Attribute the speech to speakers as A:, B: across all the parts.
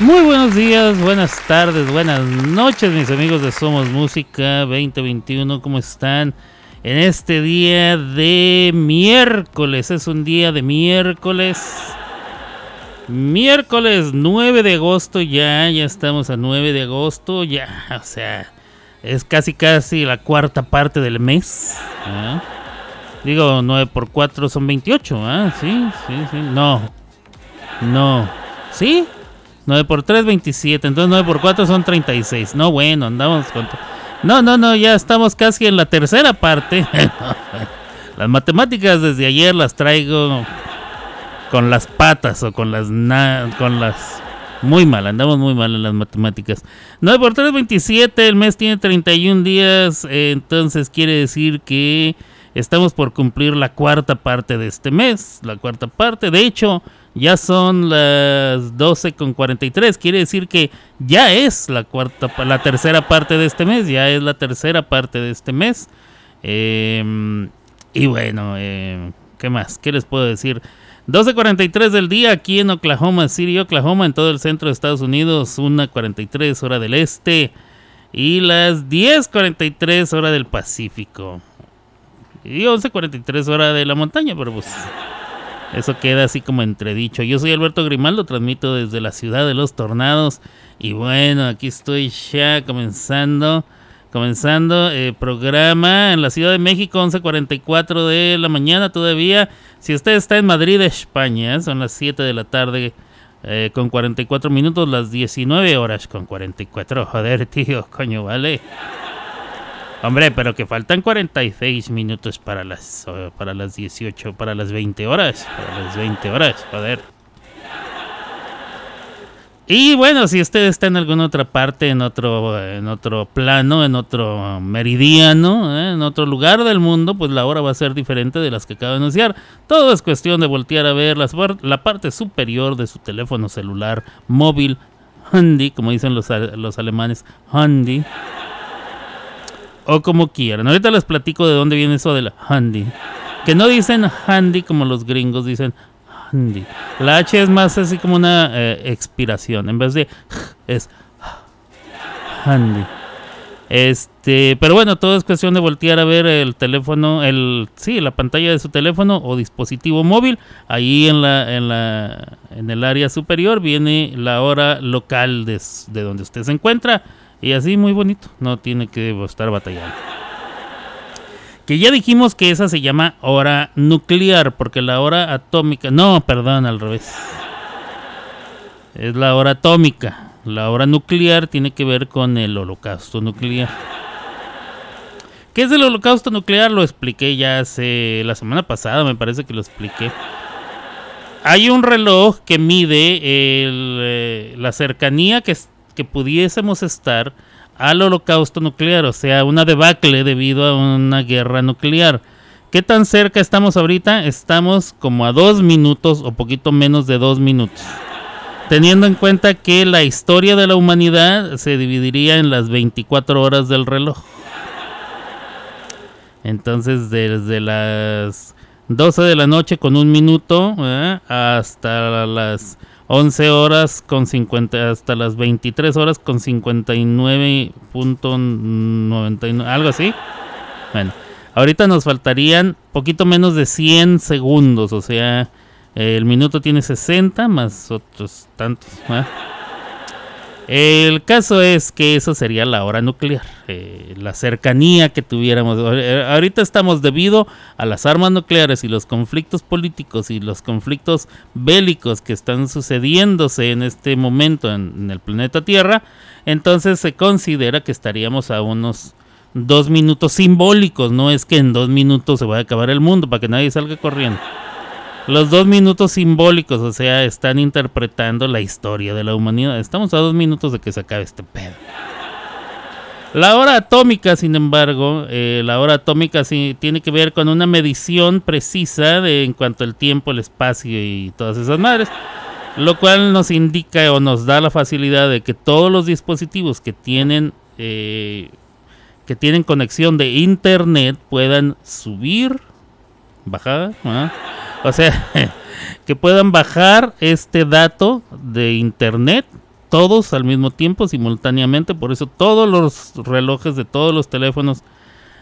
A: Muy buenos días, buenas tardes, buenas noches, mis amigos de Somos Música 2021. ¿Cómo están? En este día de miércoles, es un día de miércoles. Miércoles 9 de agosto, ya, ya estamos a 9 de agosto, ya, o sea, es casi casi la cuarta parte del mes. ¿ah? Digo, 9 por 4 son 28, ¿ah? Sí, sí, sí, no. No. ¿Sí? 9 por 3, 27. Entonces 9 por 4 son 36. No, bueno, andamos con... No, no, no, ya estamos casi en la tercera parte. las matemáticas desde ayer las traigo con las patas o con las... con las... Muy mal, andamos muy mal en las matemáticas. 9 por 3, 27. El mes tiene 31 días. entonces quiere decir que estamos por cumplir la cuarta parte de este mes. La cuarta parte. De hecho, ya son las 12 con 43. Quiere decir que ya es la cuarta, la tercera parte de este mes. Ya es la tercera parte de este mes. Em, y bueno, em, ¿qué más? ¿Qué les puedo decir? 12.43 del día aquí en Oklahoma City, Oklahoma, en todo el centro de Estados Unidos. 1.43 hora del este. Y las 10.43 hora del Pacífico. Y 11.43 hora de la montaña, pero pues eso queda así como entredicho. Yo soy Alberto Grimaldo, transmito desde la ciudad de los tornados. Y bueno, aquí estoy ya comenzando. Comenzando el programa en la Ciudad de México, 11.44 de la mañana todavía. Si usted está en Madrid, España, son las 7 de la tarde eh, con 44 minutos, las 19 horas con 44. Joder, tío, coño, vale. Hombre, pero que faltan 46 minutos para las para las 18, para las 20 horas, para las 20 horas, joder. Y bueno, si usted está en alguna otra parte, en otro en otro plano, en otro meridiano, ¿eh? en otro lugar del mundo, pues la hora va a ser diferente de las que acabo de anunciar. Todo es cuestión de voltear a ver las, la parte superior de su teléfono celular móvil, handy, como dicen los, los alemanes, handy o como quieran. Ahorita les platico de dónde viene eso de la handy. Que no dicen handy como los gringos dicen handy. La H es más así como una eh, expiración. En vez de es handy. Este, pero bueno, todo es cuestión de voltear a ver el teléfono, el sí, la pantalla de su teléfono o dispositivo móvil. Ahí en la en la en el área superior viene la hora local de, de donde usted se encuentra. Y así muy bonito, no tiene que estar batallando. Que ya dijimos que esa se llama hora nuclear, porque la hora atómica, no, perdón, al revés. Es la hora atómica. La hora nuclear tiene que ver con el holocausto nuclear. ¿Qué es el holocausto nuclear? Lo expliqué ya hace la semana pasada, me parece que lo expliqué. Hay un reloj que mide eh, la cercanía que, que pudiésemos estar al holocausto nuclear, o sea, una debacle debido a una guerra nuclear. ¿Qué tan cerca estamos ahorita? Estamos como a dos minutos o poquito menos de dos minutos. Teniendo en cuenta que la historia de la humanidad se dividiría en las 24 horas del reloj. Entonces, desde las 12 de la noche con un minuto ¿eh? hasta las 11 horas con 50 hasta las 23 horas con 59.99 algo así. Bueno, ahorita nos faltarían poquito menos de 100 segundos, o sea, el minuto tiene 60 más otros tantos. El caso es que eso sería la hora nuclear, eh, la cercanía que tuviéramos. Eh, ahorita estamos debido a las armas nucleares y los conflictos políticos y los conflictos bélicos que están sucediéndose en este momento en, el planeta Tierra, entonces se considera que estaríamos a unos dos minutos simbólicos, no es que en dos minutos se vaya a acabar el mundo para que nadie salga corriendo. Los dos minutos simbólicos, o sea, están interpretando la historia de la humanidad. Estamos a dos minutos de que se acabe este pedo. La hora atómica, sin embargo, eh, la hora atómica sí tiene que ver con una medición precisa de en cuanto al tiempo, el espacio y todas esas madres. Lo cual nos indica o nos da la facilidad de que todos los dispositivos que tienen eh, que tienen conexión de internet puedan subir, bajar, o sea, que puedan bajar este dato de internet todos al mismo tiempo, simultáneamente. Por eso todos los relojes de todos los teléfonos,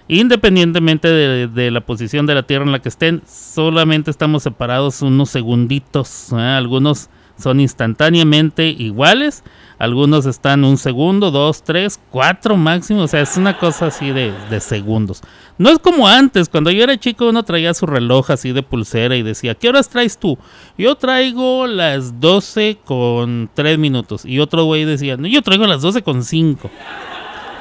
A: independientemente de, la posición de la Tierra en la que estén, solamente estamos separados unos segunditos. ¿eh? Algunos son instantáneamente iguales. Algunos están un segundo, dos, tres, cuatro máximo. O sea, es una cosa así de, segundos. No es como antes, cuando yo era chico uno traía su reloj así de pulsera y decía, ¿qué horas traes tú? Yo traigo las 12 con 3 minutos. Y otro güey decía, no, yo traigo las 12 con 5.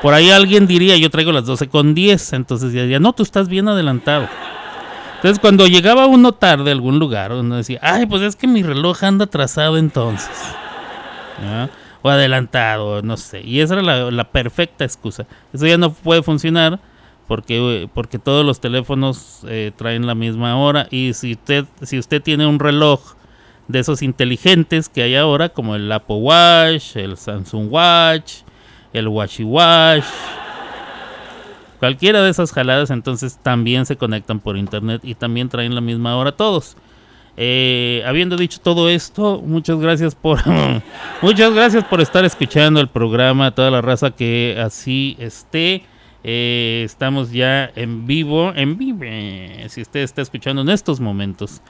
A: Por ahí alguien diría, yo traigo las 12 con 10. Entonces decía, no, tú estás bien adelantado. Entonces, cuando llegaba uno tarde a algún lugar, uno decía, ay, pues es que mi reloj anda atrasado entonces. O adelantado, no sé. Y esa era la, perfecta excusa. Eso ya no puede funcionar porque, porque todos los teléfonos eh, traen la misma hora. Y si usted, si usted tiene un reloj de esos inteligentes que hay ahora, como el Apple Watch, el Samsung Watch, el Watchy Watch Cualquiera de esas jaladas entonces también se conectan por internet y también traen la misma hora todos. Eh, habiendo dicho todo esto, muchas gracias por muchas gracias por estar escuchando el programa, toda la raza que así esté. Eh, estamos ya en vivo, en vivo. Si usted está escuchando en estos momentos,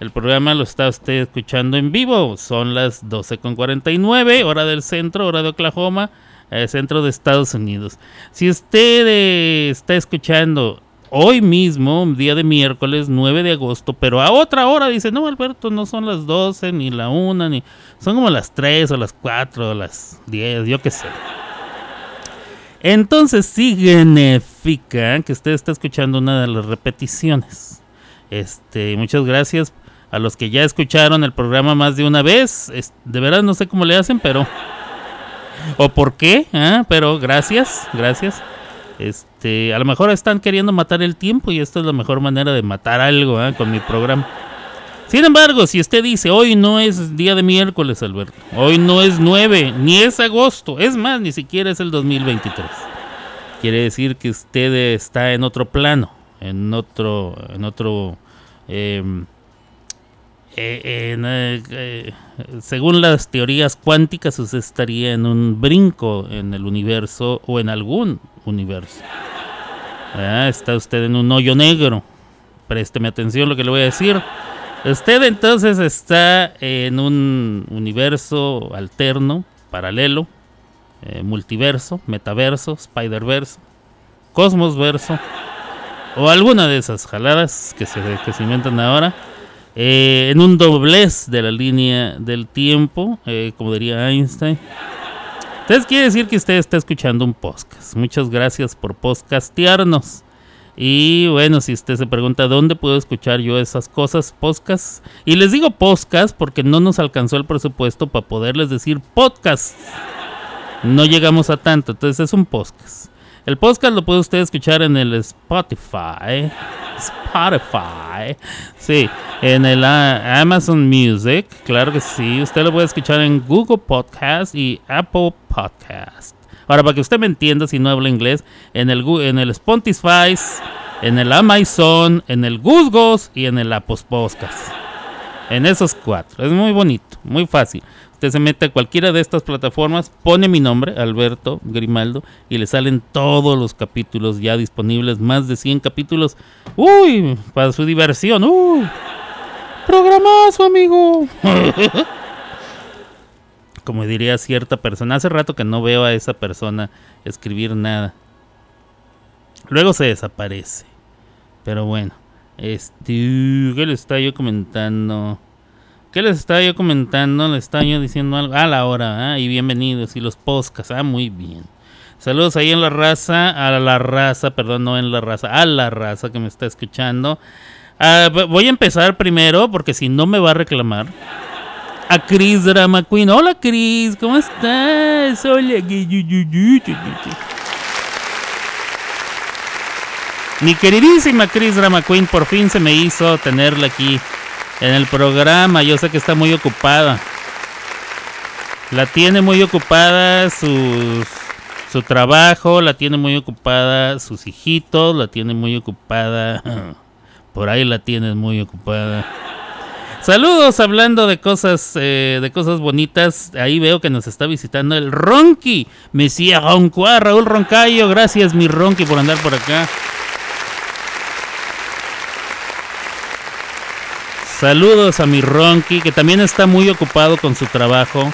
A: el programa lo está usted escuchando en vivo. Son las 12.49, hora del centro, hora de Oklahoma eh, centro de Estados Unidos. Si usted eh, está escuchando hoy mismo, día de miércoles 9 de agosto, pero a otra hora dice, no Alberto, no son las 12 ni la 1, ni son como las 3 o las 4 o las 10, yo qué sé. Entonces significa que usted está escuchando una de las repeticiones. Este, muchas gracias a los que ya escucharon el programa más de una vez. de verdad no sé cómo le hacen, pero o por qué, ¿eh? pero gracias, gracias. Este, a lo mejor están queriendo matar el tiempo y esta es la mejor manera de matar algo ¿eh? con mi programa. Sin embargo, si usted dice, hoy no es día de miércoles, Alberto, hoy no es 9, ni es agosto, es más, ni siquiera es el 2023. Quiere decir que usted está en otro plano, en otro, en otro em, eh, eh, según las teorías cuánticas, usted estaría en un brinco en el universo o en algún universo. Ah, está usted en un hoyo negro. Présteme atención lo que le voy a decir. Usted entonces está en un universo alterno, paralelo, multiverso, metaverso, spiderverso, cosmosverso o alguna de esas jaladas que se, que se inventan ahora eh, en un doblez de la línea del tiempo, eh, como diría Einstein. Entonces quiere decir que usted está escuchando un podcast. Muchas gracias por podcastearnos. Y bueno, si usted se pregunta dónde puedo escuchar yo esas cosas, podcast. Y les digo podcast porque no nos alcanzó el presupuesto para poderles decir podcast. No llegamos a tanto, entonces es un podcast. El podcast lo puede usted escuchar en el Spotify. Spotify. Sí, en el ah, Amazon Music. Claro que sí. Usted lo puede escuchar en Google Podcast y Apple Podcast. Ahora, para que usted me entienda si no habla inglés, en el, en el Spotify, en el Amazon, en el Google y en el Apple Podcast. En esos cuatro. Es muy bonito, muy fácil. Usted se mete a cualquiera de estas plataformas, pone mi nombre, Alberto Grimaldo, y le salen todos los capítulos ya disponibles, más de 100 capítulos. Uy, para su diversión. Uy, programazo, amigo. Como diría cierta persona, hace rato que no veo a esa persona escribir nada. Luego se desaparece. Pero bueno, este, ¿qué le estaba yo comentando? ¿Qué les estaba yo comentando? Les estaba yo diciendo algo. A la hora, y bienvenidos. Y los podcasts, ah, muy bien. Saludos ahí en la raza, a la raza, perdón, no en la raza, a la raza que me está escuchando. Ah, voy a empezar primero, porque si no me va a reclamar. A Chris Drama Queen. Hola Chris, ¿cómo estás? Hola. Mi queridísima Chris Drama Queen, por fin se me hizo tenerla aquí en el programa. Yo sé que está muy ocupada. La tiene muy ocupada su, su trabajo, la tiene muy ocupada sus hijitos, la tiene muy ocupada. Por ahí la tienes muy ocupada. Saludos hablando de cosas eh, de cosas bonitas. Ahí veo que nos está visitando el Ronqui. Mesía Roncuá, Raúl Roncayo. Gracias, mi Ronqui, por andar por acá. Saludos a mi Ronqui, que también está muy ocupado con su trabajo.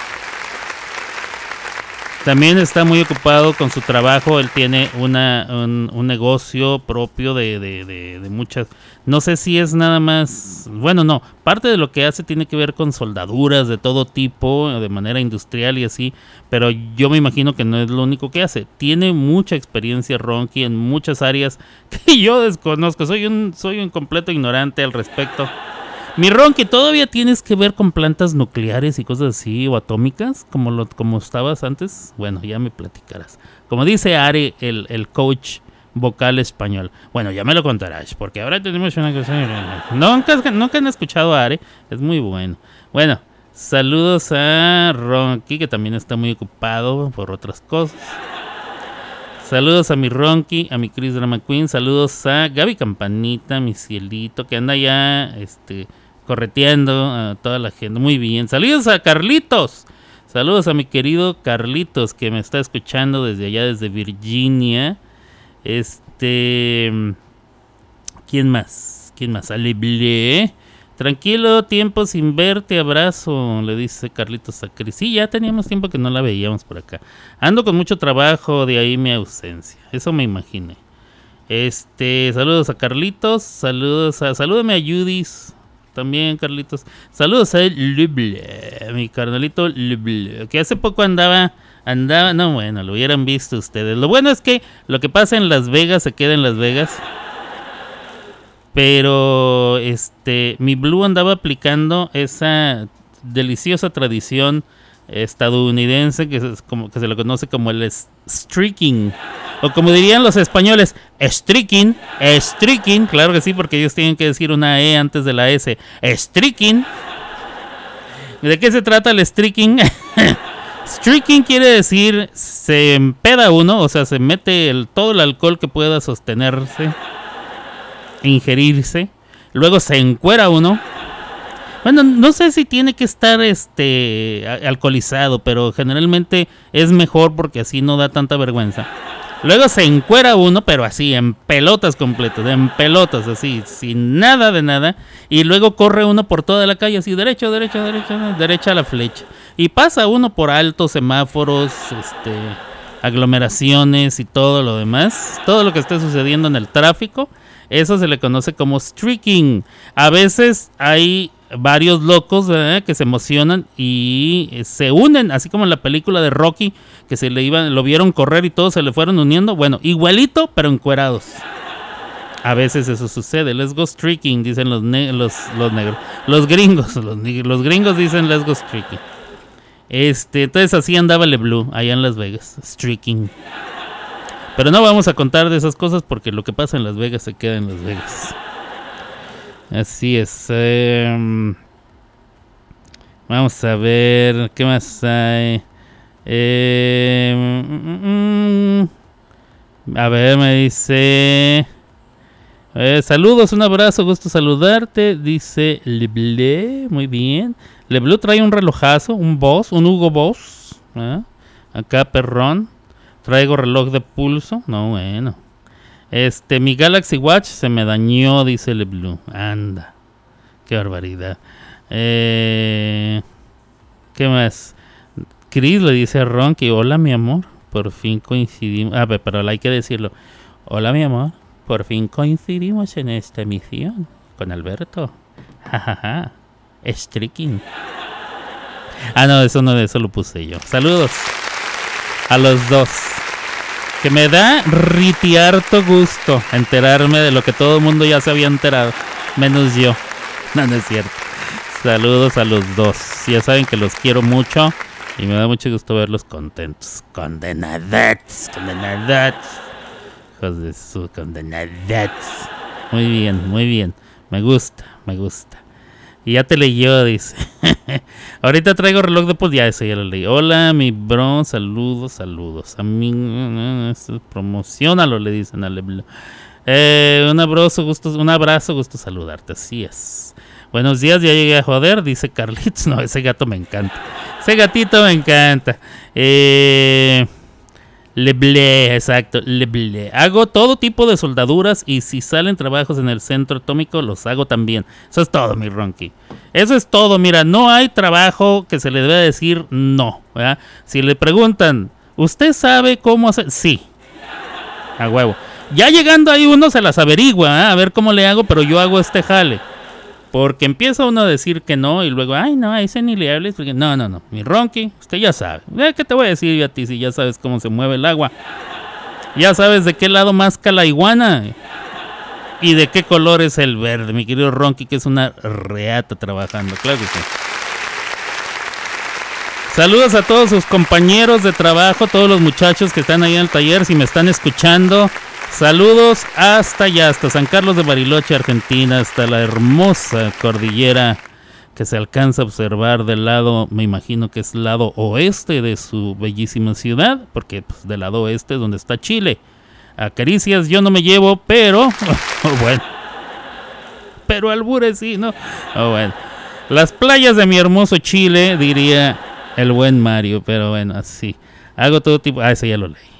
A: También está muy ocupado con su trabajo. Él tiene una, un, negocio propio de, de, muchas. No sé si es nada más. Bueno, no. Parte de lo que hace tiene que ver con soldaduras de todo tipo, de manera industrial y así. Pero yo me imagino que no es lo único que hace. Tiene mucha experiencia Ronqui en muchas áreas que yo desconozco. Soy un, soy un completo ignorante al respecto. Mi Ron, que todavía tienes que ver con plantas nucleares y cosas así, o atómicas, como, lo, como estabas antes. Bueno, ya me platicarás. Como dice Are, el, el coach vocal español. Bueno, ya me lo contarás, porque ahora tenemos una cosa. Nunca, nunca han escuchado a Are, es muy bueno. Bueno, saludos a Ronky, que también está muy ocupado por otras cosas. Saludos a mi Ronky, a mi Chris Drama Queen. Saludos a Gaby Campanita, mi cielito, que anda ya este, correteando a toda la gente. Muy bien. Saludos a Carlitos. Saludos a mi querido Carlitos que me está escuchando desde allá, desde Virginia. Este. ¿Quién más? ¿Quién más? Aleble. Tranquilo, tiempo sin verte, abrazo, le dice Carlitos a Cris. Sí, ya teníamos tiempo que no la veíamos por acá. Ando con mucho trabajo, de ahí mi ausencia. Eso me imaginé. Este, saludos a Carlitos, saludos a, salúdame a Judis, también, Carlitos. Saludos a Luble, mi carnalito Luble, que hace poco andaba, andaba, no, bueno, lo hubieran visto ustedes. Lo bueno es que lo que pasa en Las Vegas se queda en Las Vegas. Pero, este, mi Blue andaba aplicando esa deliciosa tradición estadounidense que, es como, que se lo conoce como el streaking. O como dirían los españoles, streaking, streaking, claro que sí, porque ellos tienen que decir una E antes de la S. Streaking. ¿De qué se trata el streaking? streaking quiere decir se empeda uno, o sea, se mete el, todo el alcohol que pueda sostenerse, ingerirse, luego se encuera uno bueno, no sé si tiene que estar este alcoholizado, pero generalmente es mejor porque así no da tanta vergüenza. Luego se encuera uno, pero así, en pelotas completas, en pelotas, así, sin nada de nada. Y luego corre uno por toda la calle, así, derecho, derecho, derecho, derecha a la flecha. Y pasa uno por altos semáforos, este, aglomeraciones y todo lo demás. Todo lo que esté sucediendo en el tráfico. Eso se le conoce como streaking. A veces hay varios locos que se emocionan y eh, se unen, así como en la película de Rocky, que se le iban, lo vieron correr y todos se le fueron uniendo. Bueno, igualito, pero encuerados. A veces eso sucede. Let's go streaking, dicen los, los, los negros. Los gringos, los, los, gringos dicen let's go streaking. Este, entonces así andaba Le Blue allá en Las Vegas, streaking. Pero no vamos a contar de esas cosas porque lo que pasa en Las Vegas se queda en Las Vegas. Así es. Em, vamos a ver qué más hay. Mm, a ver, me dice. Eh, saludos, un abrazo, gusto saludarte. Dice Leble, muy bien. Leble trae un relojazo, un Boss, un Hugo Boss. ¿eh? Acá, perrón. Traigo reloj de pulso. No, bueno. Este, mi Galaxy Watch se me dañó, dice el Blue. Anda. Qué barbaridad. Eh, ¿Qué más? Chris le dice a Ron hola mi amor, por fin coincidimos. Ah, pero hay que decirlo. Hola mi amor, por fin coincidimos en esta emisión con Alberto. Jajaja. Streaking. Ah, no, eso no, eso lo puse yo. Saludos a los dos. Que me da ritiarto gusto enterarme de lo que todo el mundo ya se había enterado, menos yo. No, no es cierto. Saludos a los dos. Ya saben que los quiero mucho y me da mucho gusto verlos contentos. Condenadas, condenadas. Hijos de su condenadas. Muy bien, muy bien. Me gusta, me gusta. Y ya te leyó, dice. Ahorita traigo reloj de pues ya eso ya lo leí. Hola, mi bro, saludos, saludos. A mí, promocionalo, le dicen a. Eh, un abrazo, gusto, un abrazo, gusto saludarte, así es. Buenos días, ya llegué a joder, dice Carlitos. No, ese gato me encanta. Ese gatito me encanta. Eh, Leble, exacto, Leble. Hago todo tipo de soldaduras y si salen trabajos en el centro atómico, los hago también. Eso es todo, mi Ronky. Eso es todo. Mira, no hay trabajo que se le deba decir no. Si le preguntan, ¿usted sabe cómo hacer? Sí. A huevo. Ya llegando ahí uno se las averigua, a ver cómo le hago, pero yo hago este jale. Porque empieza uno a decir que no y luego, ay, no, a ese ni le hables. Porque, no, no, no, mi Ronky, usted ya sabe. Eh, ¿Qué te voy a decir yo a ti si ya sabes cómo se mueve el agua? Ya sabes de qué lado más la iguana. Y de qué color es el verde, mi querido Ronky, que es una reata trabajando. Claro que sí. Saludos a todos sus compañeros de trabajo, todos los muchachos que están ahí en el taller, si me están escuchando. Saludos hasta allá, hasta San Carlos de Bariloche, Argentina, hasta la hermosa cordillera que se alcanza a observar del lado, me imagino que es lado oeste de su bellísima ciudad, porque pues, del lado oeste es donde está Chile. A caricias yo no me llevo, pero bueno. Pero albures sí, ¿no? Oh, bueno. Las playas de mi hermoso Chile, diría el buen Mario, pero bueno, así. Hago todo tipo. Ah, ese ya lo leí.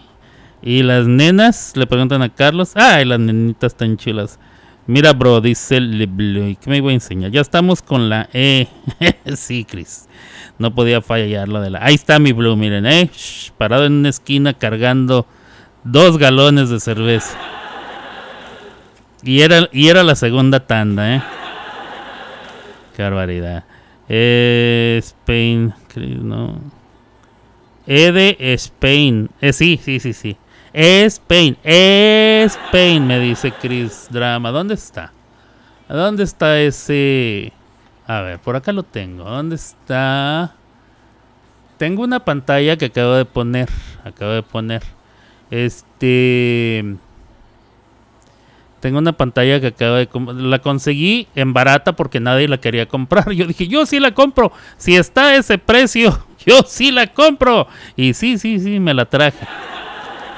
A: Y las nenas le preguntan a Carlos. Ay, las nenitas tan chulas. Mira, bro, dice Blue. ¿Qué me voy a enseñar? Ya estamos con la E. sí, Chris. No podía fallar la de la. Ahí está mi Blue, miren, eh. parado en una esquina cargando dos galones de cerveza. Y era, y era la segunda tanda, eh. Qué barbaridad. Eh, Spain, no. E de Spain. Eh, sí, sí, sí, sí. Spain, Spain, me dice Chris Drama. ¿Dónde está? ¿Dónde está ese? A ver, por acá lo tengo. ¿Dónde está? Tengo una pantalla que acabo de poner. Acabo de poner. Este. Tengo una pantalla que acabo de. La conseguí en barata porque nadie la quería comprar. Yo dije, yo sí la compro. Si está a ese precio, yo sí la compro. Y sí, sí, sí, me la traje.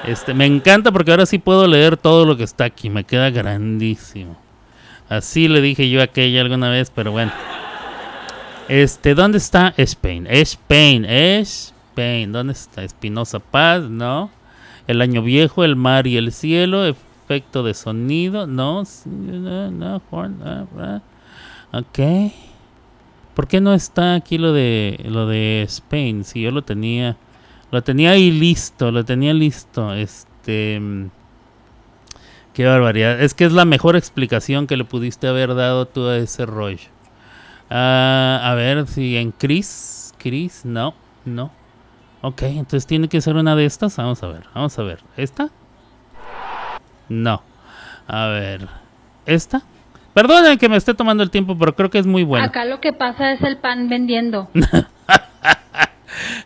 A: Este, me encanta porque ahora sí puedo leer todo lo que está aquí. Me queda grandísimo. Así le dije yo a aquella alguna vez, pero bueno. Este, ¿dónde está Spain? Spain, Spain. ¿Dónde está? Espinosa Paz, ¿no? El año viejo, el mar y el cielo, efecto de sonido, no, no, no, ok. ¿Por qué no está aquí lo de lo de Spain? Si yo lo tenía lo tenía ahí listo, lo tenía listo. Este. Qué barbaridad. Es que es la mejor explicación que le pudiste haber dado tú a ese rollo. Ah, a ver si en Chris. Chris, no, no. Ok, entonces tiene que ser una de estas. Vamos a ver, vamos a ver. ¿Esta? No. A ver. ¿Esta? Perdonen que me esté tomando el tiempo, pero creo que es muy bueno.
B: Acá lo que pasa es el pan vendiendo.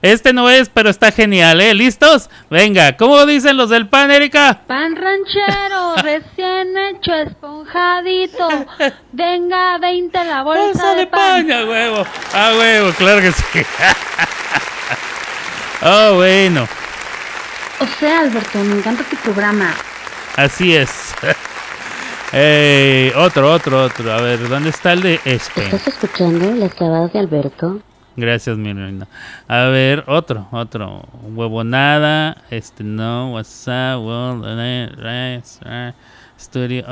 A: Este no es, pero está genial, ¿eh? ¿Listos? Venga, ¿cómo dicen los del pan, Erika?
B: Pan ranchero, recién hecho, esponjadito. Venga, 20 la bolsa, de, pan.
A: A huevo, a huevo, claro que sí. oh, bueno.
B: O sea, Alberto, me encanta tu programa.
A: Así es. otro, otro, otro. A ver, ¿dónde está el de este?
B: ¿Estás escuchando las clavadas de Alberto?
A: Gracias, mi reina. A ver, otro, otro. Huevonada. Este no. WhatsApp. Studio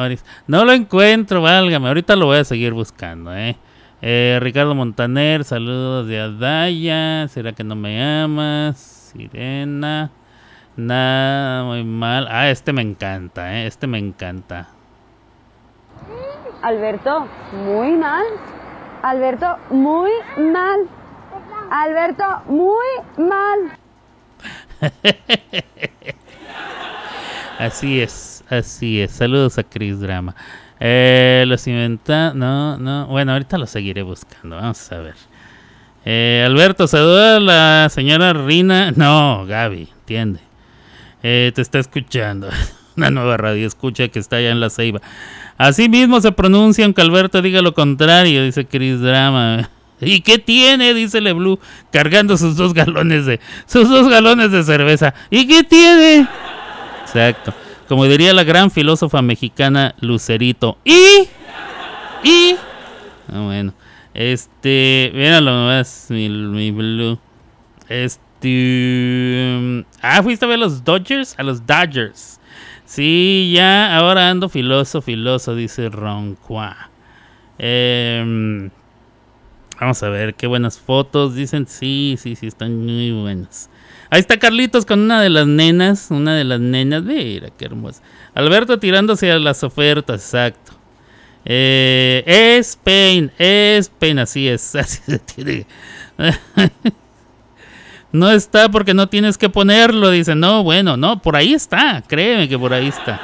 A: No lo encuentro, válgame. Ahorita lo voy a seguir buscando, eh. eh. Ricardo Montaner, saludos de Adaya. ¿Será que no me amas? Sirena. Nada, muy mal. Ah, este me encanta, ¿eh? Este me encanta.
B: Alberto, muy mal. Alberto, muy mal. Alberto, muy mal.
A: así es, así es. Saludos a Chris Drama. Eh, los inventa... No, no. Bueno, ahorita lo seguiré buscando. Vamos a ver. Eh, Alberto, saluda a la señora Rina. No, Gaby, entiende. Eh, te está escuchando. Una nueva radio escucha que está allá en la ceiba. Así mismo se pronuncia, aunque Alberto diga lo contrario, dice Chris Drama. ¿Y qué tiene? Dice Blue, cargando sus dos galones de sus dos galones de cerveza. ¿Y qué tiene? Exacto. Como diría la gran filósofa mexicana Lucerito. ¿Y? ¿Y? Ah, bueno. Este, míralo nomás, mi, mi blue. Este. Ah, fuiste a ver a los Dodgers, a los Dodgers. Sí, ya, ahora ando filoso, filoso, dice Ronqua. Eh, vamos a ver, qué buenas fotos. Dicen, sí, sí, sí, están muy buenas. Ahí está Carlitos con una de las nenas, una de las nenas. Mira, qué hermosa. Alberto tirándose a las ofertas, exacto. Eh, es Pain, es Pain, así es. Así se tiene. no está porque no tienes que ponerlo, dice. No, bueno, no, por ahí está, créeme que por ahí está.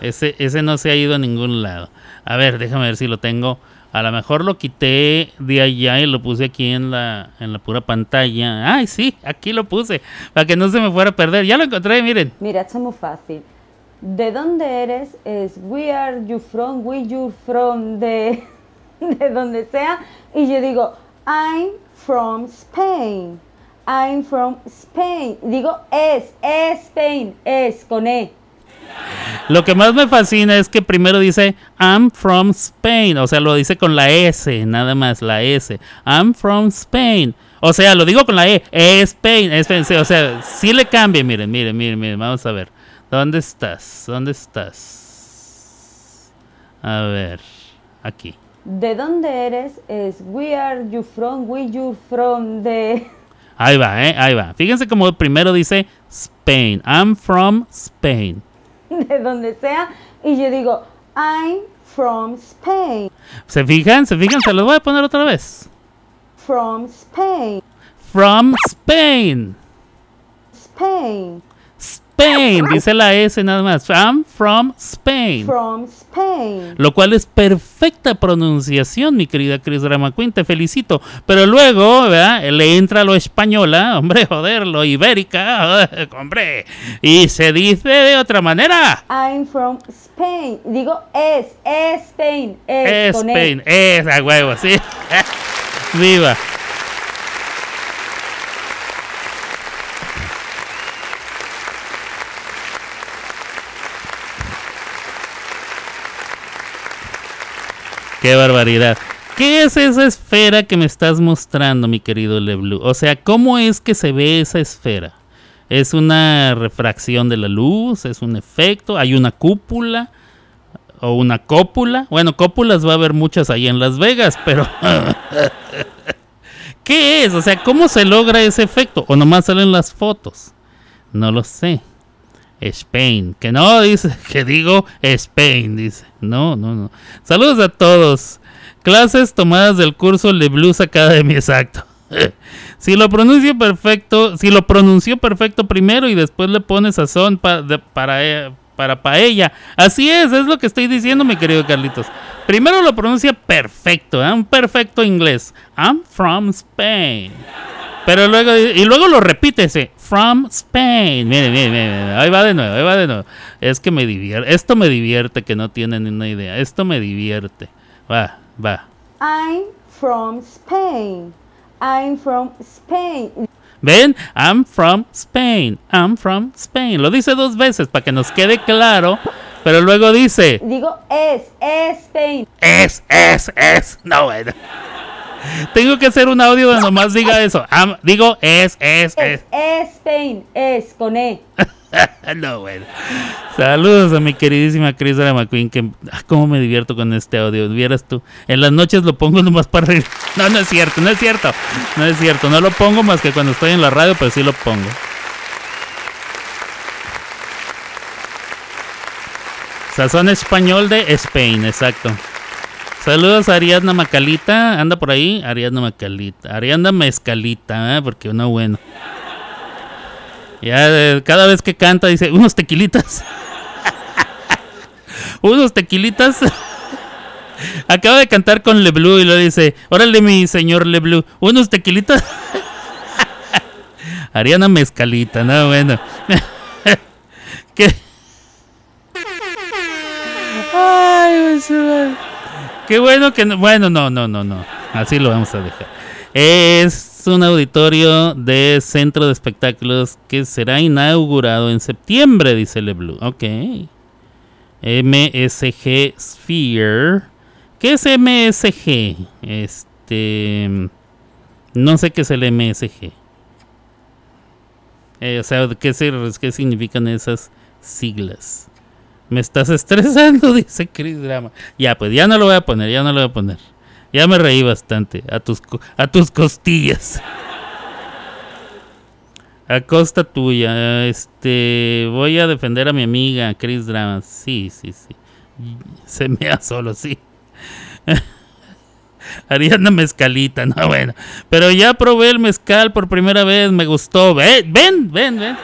A: Ese, ese no se ha ido a ningún lado. A ver, déjame ver si lo tengo. A lo mejor lo quité de allá y lo puse aquí en la, en la pura pantalla. Ay, sí, aquí lo puse. Para que no se me fuera a perder. Ya lo encontré, miren.
C: Mira, está muy fácil. ¿De dónde eres? Es where are you from? Where you from? De, de donde sea. Y yo digo, I'm from Spain. I'm from Spain. Digo, es, es Spain, es con E.
A: Lo que más me fascina es que primero dice I'm from Spain, o sea, lo dice con la S, nada más la S. I'm from Spain. O sea, lo digo con la E, Spain, Spain, o sea, sí le cambia, miren, miren, miren, miren, vamos a ver. ¿Dónde estás? ¿Dónde estás? A ver, aquí.
C: ¿De dónde eres? Es where are you from? Where you from? De
A: Ahí va, eh, ahí va. Fíjense como primero dice Spain. I'm from Spain.
C: de donde sea. Y yo digo, I'm from Spain.
A: ¿Se fijan? ¿Se fijan? Se los voy a poner otra vez.
C: From Spain.
A: From Spain.
C: Spain.
A: Spain, dice la S nada más. I'm from Spain.
C: From Spain.
A: Lo cual es perfecta pronunciación, mi querida Chris Drama Queen, te felicito. Pero luego, ¿verdad? Le entra lo española, hombre, joder, lo ibérica, hombre. Y se dice de otra manera.
C: I'm from Spain. Digo, es, es Spain. Es, E.
A: Spain, es a huevo, sí. Viva. Qué barbaridad. ¿Qué es esa esfera que me estás mostrando, mi querido Leblu? O sea, ¿cómo es que se ve esa esfera? ¿Es una refracción de la luz? ¿Es un efecto? ¿Hay una cúpula? ¿O una cópula? Bueno, cópulas va a haber muchas ahí en Las Vegas, pero... ¿Qué es? O sea, ¿cómo se logra ese efecto? ¿O nomás salen las fotos? No lo sé. Spain. Que no, dice. Que digo Spain, dice. No, no, no. Saludos a todos. Clases tomadas del curso Le Blues Academy, exacto. si lo pronuncio perfecto, si lo pronunció perfecto primero y después le pone sazón pa- de- para, eh, para paella. Así es, es lo que estoy diciendo, mi querido Carlitos. Primero lo pronuncia perfecto, ¿eh? un perfecto inglés. I'm from Spain. Pero luego, y luego lo repite ese, from Spain. Miren, miren, miren, ahí va de nuevo, ahí va de nuevo. Es que me divierte, esto me divierte que no tienen ni una idea. Esto me divierte. Va, va.
C: I'm from Spain. I'm from Spain.
A: ¿Ven? I'm from Spain. I'm from Spain. Lo dice dos veces para que nos quede claro. Pero luego dice,
C: Digo, es, es Spain.
A: es, es, es. No, bueno. Tengo que hacer un audio donde nomás diga eso. Am- digo, es, es, es.
C: Es, Spain. Es con E.
A: no, bueno. Saludos a mi queridísima Chris de la McQueen. Que, ah, cómo me divierto con este audio. Vieras tú. En las noches lo pongo nomás para reír. No, no es cierto, no es cierto. No es cierto. No lo pongo más que cuando estoy en la radio, pero sí lo pongo. Sazón español de Spain, exacto. Saludos a Ariadna Macalita. Anda por ahí. Ariadna Macalita. Ariadna Mezcalita, ¿eh? porque no, bueno. Ya eh, cada vez que canta dice, unos tequilitas. unos tequilitas. Acaba de cantar con Leblu y lo dice, órale mi señor Leblu, unos tequilitas. Ariana Mezcalita, no, bueno. ¿Qué? Ay, ay. Qué bueno que no, bueno, no, no, no, no. Así lo vamos a dejar. Es un auditorio de centro de espectáculos que será inaugurado en septiembre, dice Leblu. Ok. MSG Sphere, ¿Qué es MSG? Este. No sé qué es el MSG. Eh, o sea, ¿qué, ¿qué significan esas siglas? Me estás estresando, dice Chris Drama. Ya, pues ya no lo voy a poner, ya no lo voy a poner. Ya me reí bastante. A tus, a tus costillas. A costa tuya. Este. Voy a defender a mi amiga, Chris Drama. Sí, sí, sí. Se me ha solo, sí. Ariana Mezcalita, no, bueno. Pero ya probé el mezcal por primera vez, me gustó. Ven, ven, ven, ven.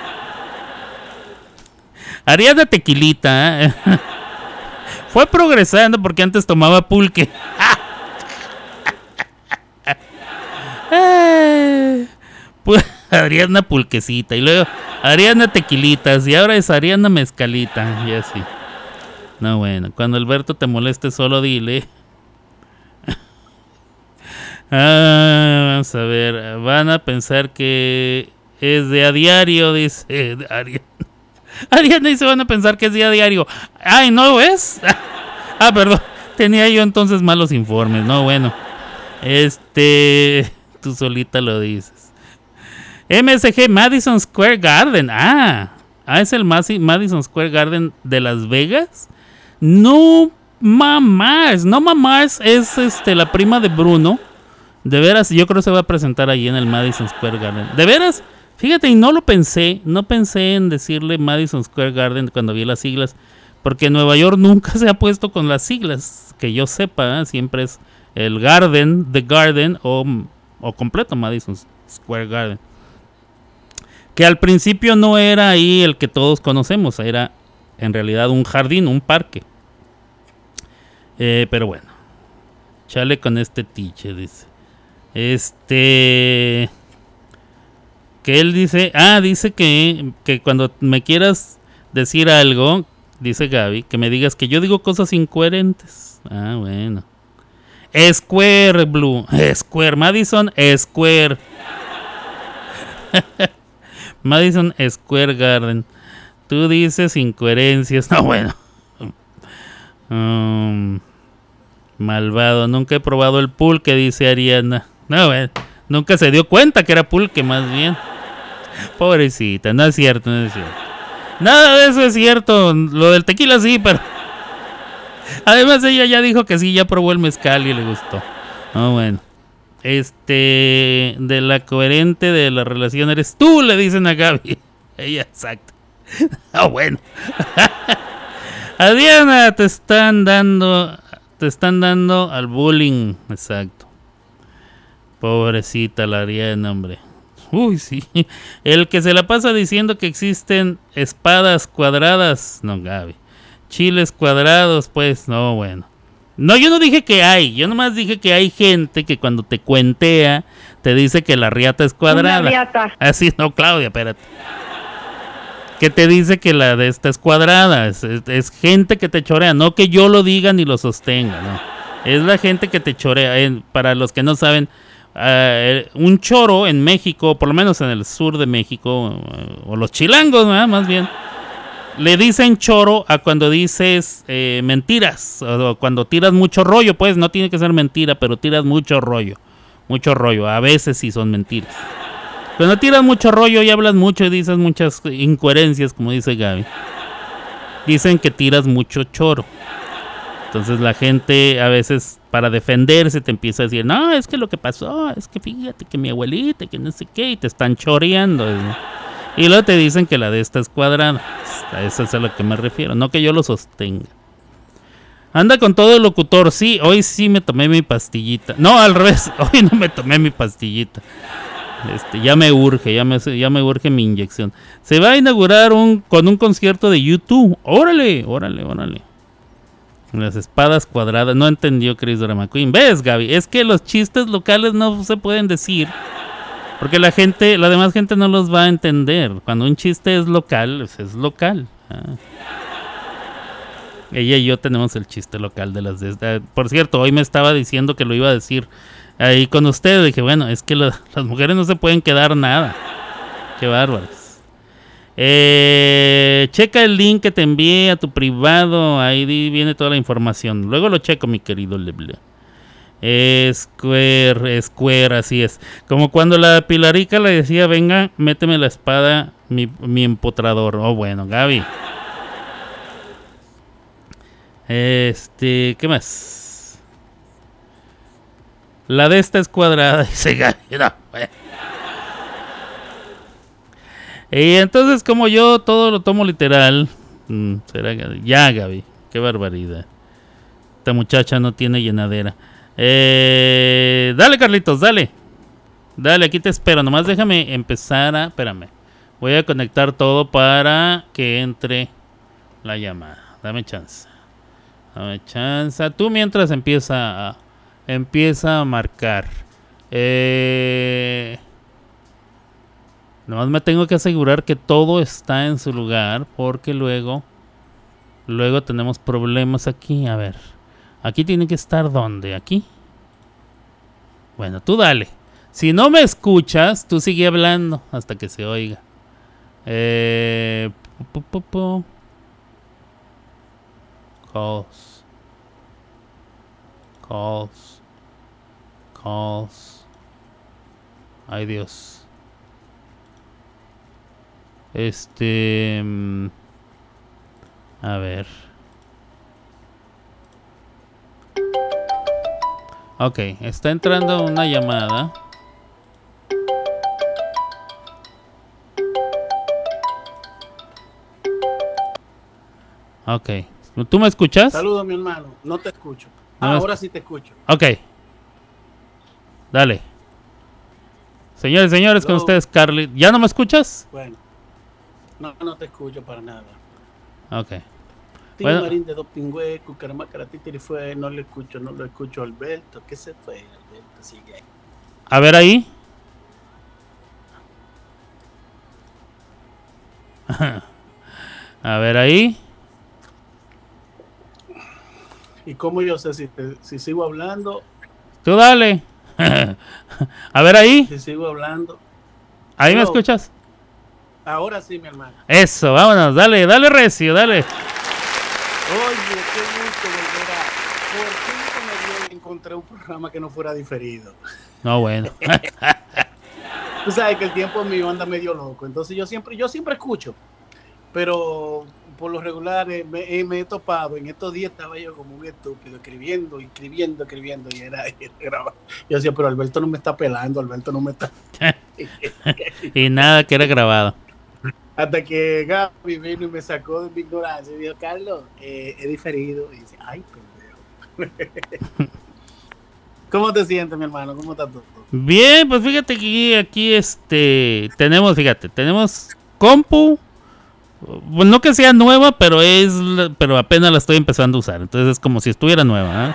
A: Ariana Tequilita. ¿eh? Fue progresando porque antes tomaba pulque. pues, Ariana Pulquecita. Y luego Ariana Tequilitas. Y ahora es Ariana Mezcalita. Y así. No, bueno. Cuando Alberto te moleste, solo dile. Ah, vamos a ver. Van a pensar que es de a diario, dice Ariana. Ariana dice, van a pensar que es día diario. Ay, ¿no ves? ah, perdón. Tenía yo entonces malos informes. No, bueno. Este... Tú solita lo dices. MSG Madison Square Garden. Ah. Ah, es el Madison Square Garden de Las Vegas. No mamás. No mamás es este, la prima de Bruno. De veras, yo creo que se va a presentar allí en el Madison Square Garden. De veras, fíjate, y no lo pensé, no pensé en decirle Madison Square Garden cuando vi las siglas, porque Nueva York nunca se ha puesto con las siglas, que yo sepa, siempre es el Garden, The Garden o, o completo Madison Square Garden. Que al principio no era ahí el que todos conocemos, era en realidad un jardín, un parque. Eh, pero bueno, chale con este tiche, dice. Este. Que él dice. Ah, dice que, que cuando me quieras decir algo, dice Gaby, que me digas que yo digo cosas incoherentes. Ah, bueno. Square Blue. Square. Madison Square. Madison Square Garden. Tú dices incoherencias. No, bueno. Um, malvado. Nunca he probado el pulque, dice Ariana. No, nunca se dio cuenta que era pulque, más bien. Pobrecita, no es cierto, no es cierto. Nada de eso es cierto. Lo del tequila sí, pero. Además, ella ya dijo que sí, ya probó el mezcal y le gustó. No, bueno. Este. De la coherente de la relación eres tú, le dicen a Gaby. Ella, exacto. Ah, bueno. Adriana, te están dando. Te están dando al bullying. Exacto. Pobrecita la Ariana, hombre. Uy, sí. El que se la pasa diciendo que existen espadas cuadradas. No, Gaby. Chiles cuadrados, pues, no, bueno. No, yo no dije que hay. Yo nomás dije que hay gente que cuando te cuentea te dice que la riata es cuadrada. Así, ah, no, Claudia, espérate. Que te dice que la de esta es cuadrada. Es, es, gente que te chorea. No que yo lo diga ni lo sostenga, no. Es la gente que te chorea. Eh, para los que no saben, eh, un choro en México, por lo menos en el sur de México, eh, o los chilangos, más bien, le dicen choro a cuando dices eh, mentiras, o cuando tiras mucho rollo, pues no tiene que ser mentira, pero tiras mucho rollo, mucho rollo, a veces sí son mentiras. Cuando tiras mucho rollo y hablas mucho y dices muchas incoherencias, como dice Gaby, dicen que tiras mucho choro. Entonces la gente a veces para defenderse te empieza a decir, no, es que lo que pasó, es que fíjate que mi abuelita, que no sé qué, y te están choreando. Y luego te dicen que la de esta es cuadrada. A eso es a lo que me refiero, no que yo lo sostenga. Anda con todo el locutor, sí, hoy sí me tomé mi pastillita. No, al revés, hoy no me tomé mi pastillita. Este, ya me urge, ya me, ya me urge mi inyección. Se va a inaugurar un, con un concierto de YouTube. Órale, órale, órale. Las espadas cuadradas. No entendió Chris Drama Queen. ¿Ves, Gaby? Es que los chistes locales no se pueden decir. Porque la gente, la demás gente no los va a entender. Cuando un chiste es local, pues, es local. Ah. Ella y yo tenemos el chiste local de las... De, por cierto, hoy me estaba diciendo que lo iba a decir ahí con ustedes. Dije, bueno, es que las mujeres no se pueden quedar nada. Qué bárbaros. Eh, checa el link que te envié a tu privado. Ahí viene toda la información. Luego lo checo, mi querido Leble. Square, Square, así es. Como cuando la Pilarica le decía, venga, méteme la espada, mi, mi empotrador. Oh, bueno, Gaby. Este, ¿qué más? La de esta es cuadrada, dice Gaby. No, bueno. Y entonces, como yo todo lo tomo literal, mm, será ya Gaby, qué barbaridad. Esta muchacha no tiene llenadera. Eh, dale, Carlitos, dale. Dale, aquí te espero. Nomás déjame empezar a. Espérame. Voy a conectar todo para que entre la llamada. Dame chance. Dame chance. Tú mientras empieza a, empieza a marcar. Eh, nomás me tengo que asegurar que todo está en su lugar porque luego, luego tenemos problemas aquí. A ver, aquí tiene que estar donde, aquí. Bueno, tú dale. Si no me escuchas, tú sigue hablando hasta que se oiga. Eh, pu, pu, pu. Calls. Calls. Calls. Ay Dios. Este... mm, A ver. Ok, está entrando una llamada. Ok. ¿Tú me escuchas?
D: Saludos, mi hermano. No te escucho.
A: No,
D: Ahora sí te escucho.
A: Ok. Dale. Señores, señores, con ustedes, Carly. ¿Ya no me escuchas?
D: Bueno. No, no te escucho para nada.
A: Ok.
D: Tío
A: Bueno.
D: Marín de Dopingüe, Cucaramácara, Titiri fue, no le escucho, no lo escucho. Alberto, ¿qué se fue? Alberto sigue ahí.
A: A ver ahí. A ver ahí.
D: ¿Y cómo yo sé si, te- si sigo hablando?
A: Tú dale. A ver ahí.
D: Si sigo hablando.
A: Ahí me escuchas.
D: Ahora sí, mi hermano.
A: Eso, vámonos. Dale, dale recio, dale.
D: Oye, qué gusto volver a. Por fin me dio- encontré un programa que no fuera diferido.
A: No, bueno.
D: Tú sabes que el tiempo mío anda medio loco, entonces yo siempre, yo siempre escucho, pero por lo regular eh, me, eh, me he topado, en estos días estaba yo como un estúpido, escribiendo, escribiendo, escribiendo, y era, era grabado. Yo decía, pero Alberto no me está pelando, Alberto no me está...
A: y nada que era grabado.
D: Hasta que Gaby vino y me sacó de mi ignorancia y dijo, Carlos, eh, he diferido. Y dice, ay, pendejo. ¿Cómo te sientes, mi hermano? ¿Cómo está todo?
A: Bien, pues fíjate que aquí este tenemos, fíjate, tenemos compu. No que sea nueva, pero es pero apenas la estoy empezando a usar. Entonces es como si estuviera nueva. ¿eh?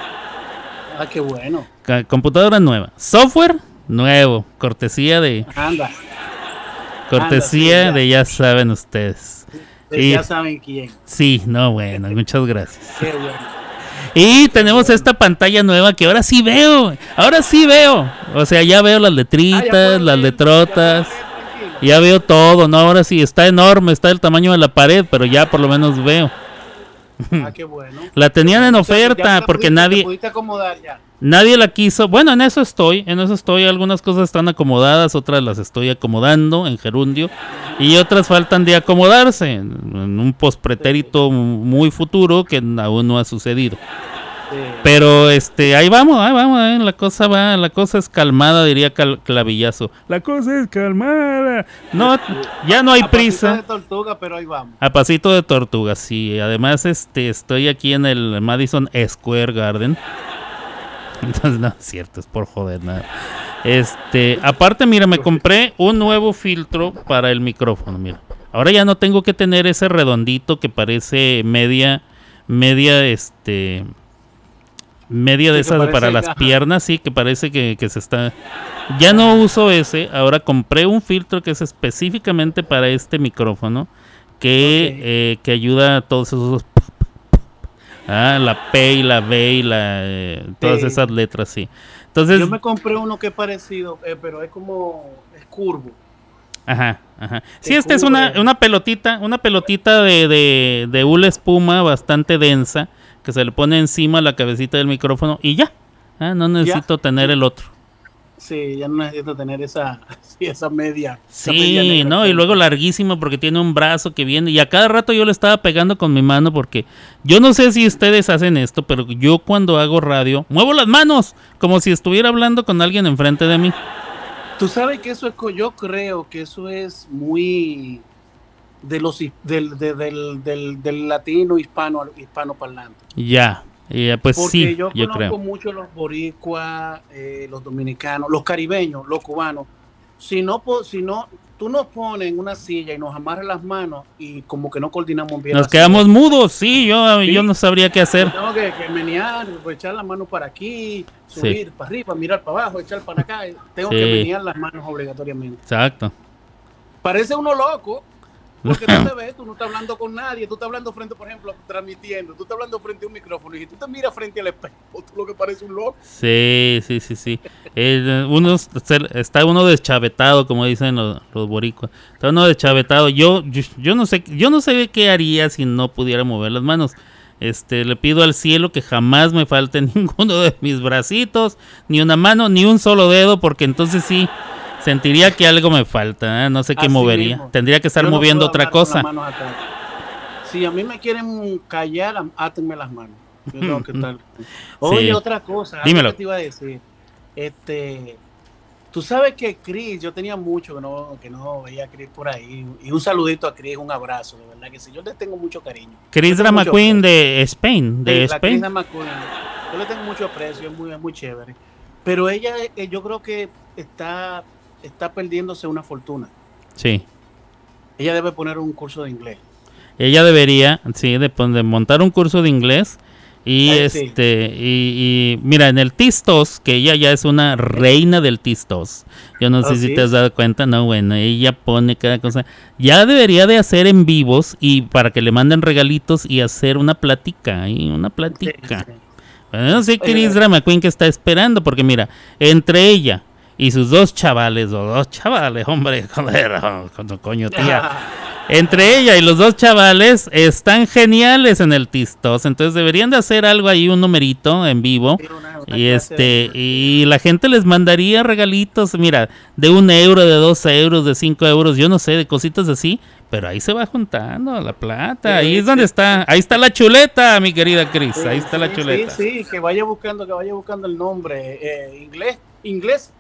D: Ah, qué bueno.
A: Computadora nueva. Software nuevo. Cortesía de
D: Anda,
A: cortesía
D: Anda, sí, ya.
A: de ya saben ustedes.
D: Ya saben quién.
A: Sí, no, bueno, muchas gracias.
D: Qué bueno.
A: Y tenemos esta pantalla nueva que ahora sí veo. Ahora sí veo. O sea, ya veo las
D: Ah,
A: letritas,
D: puedes
A: las letrotas.
D: ya.
A: Ya veo todo, ¿no? Ahora sí, está enorme, está del tamaño de la pared, pero ya por lo menos veo.
D: Ah, qué bueno.
A: La tenían en
D: ya te
A: oferta porque
D: pudiste-
A: nadie
D: Te pudiste acomodar ya.
A: nadie la quiso. Bueno, en eso estoy, en eso estoy. Algunas cosas están acomodadas, otras las estoy acomodando en gerundio y otras faltan de acomodarse en en un pospretérito muy futuro que aún no ha sucedido. Pero este, ahí vamos, ahí vamos, eh, la cosa va, la cosa es calmada, diría Cal- Clavillazo. La cosa es calmada. No, ya no hay
D: A pasito
A: prisa.
D: de tortuga, pero ahí vamos.
A: A pasito de tortuga, sí. Además, este, estoy aquí en el Madison Square Garden. Entonces, no, es cierto, es por joder, nada. Este, aparte, mira, me compré un nuevo filtro para el micrófono, mira. Ahora ya no tengo que tener ese redondito que parece media, media, este, media de
D: Sí,
A: esas para las
D: ajá.
A: piernas, sí, que parece que, que se está... Ya no uso ese, ahora compré un filtro que es específicamente para este micrófono, que, eh, que ayuda a todos esos... Ah, la P y la B y la... eh, todas
D: Sí.
A: esas letras, sí. Entonces,
D: Yo me compré uno que es parecido, eh, pero es como es curvo.
A: Ajá, ajá. Sí, esta es una, una pelotita, una pelotita de, de, de hula espuma bastante densa que se le pone encima la cabecita del micrófono y ya. Ah, no necesito tener el otro.
D: Sí, ya no necesito tener esa, sí, esa media. esa media
A: Sí,
D: negra
A: no, y luego larguísimo porque tiene un brazo que viene y a cada rato yo le estaba pegando con mi mano porque yo no sé si ustedes hacen esto, pero yo cuando hago radio muevo las manos como si estuviera hablando con alguien enfrente de mí.
D: Tú sabes que eso es, yo creo que eso es muy de los del, de- del, del, del latino hispano hispano parlante.
A: Ya, y, eh, pues
D: Porque
A: sí,
D: yo
A: yo
D: conozco
A: creo.
D: mucho los boricuas, eh, los dominicanos, los caribeños, los cubanos. Si no, si no, tú nos pones en una silla y nos amarras las manos y como que no coordinamos bien.
A: Nos quedamos
D: silla.
A: mudos, sí, yo,
D: Sí.
A: yo no sabría qué hacer.
D: Tengo que, que menear, pues, echar la mano para aquí, subir para arriba, mirar para abajo, echar para acá. Tengo
A: Sí.
D: que menear las manos obligatoriamente.
A: Exacto.
D: Parece uno loco, porque tú te ves, tú no estás hablando con nadie, tú estás hablando frente, por ejemplo, transmitiendo, tú estás hablando frente a un micrófono y tú te miras frente al espejo, tú lo que parece un loco.
A: Sí, sí, sí, sí. Eh, uno está uno deschavetado, como dicen los, los boricuas. Está uno deschavetado. Yo, yo, yo no sé, yo no sé qué haría si no pudiera mover las manos. Este, le pido al cielo que jamás me falte ninguno de mis bracitos, ni una mano, ni un solo dedo, porque entonces sí sentiría que algo me falta. ¿eh? No sé qué
D: Así
A: movería.
D: mismo.
A: Tendría que estar
D: no
A: moviendo otra cosa.
D: Si a mí me quieren callar, átenme las manos. Yo tengo que estar. Oye, otra cosa,
A: Dímelo.
D: que te iba a decir. Este, tú sabes que Chris, yo tenía mucho que no, que no veía a Chris por ahí. Y un saludito a Chris, un abrazo, de verdad que sí. Yo le tengo mucho cariño.
A: Chris Drama Queen de Spain, de
D: Sí, la
A: Spain.
D: Chris. Yo le tengo mucho aprecio, es muy, muy chévere. Pero ella, eh, yo creo que está, está perdiéndose una fortuna.
A: Sí.
D: Ella debe poner un curso de inglés.
A: Ella debería, sí, de, de montar un curso de inglés. Y
D: Ay, sí.
A: este, y, y mira, en el Tistos, que ella ya es una reina del Tistos. Yo no
D: ¿Oh,
A: sé si
D: sí?
A: te has dado cuenta, no, bueno, ella pone cada cosa. Ya debería de hacer en vivos y para que le manden regalitos y hacer una plática, y una plática.
D: Sí.
A: Bueno, no sé
D: Oye,
A: Chris Drama Queen que está esperando, porque mira, entre ella y sus dos chavales, o dos chavales, hombre, joder, co- coño, tía. Entre ella y los dos chavales están geniales en el Tistos, entonces deberían de hacer algo ahí, un numerito en vivo.
D: Sí, una- una
A: Y este,
D: de-
A: y la gente les mandaría regalitos, mira, de un euro, de dos euros, de cinco euros, yo no sé, de cositas así, pero ahí se va juntando la plata, ahí
D: Sí,
A: es donde está, ahí está la chuleta, mi querida Cris, ahí está la chuleta.
D: Sí, sí, que vaya buscando, que vaya buscando el nombre. eh, inglés, inglés,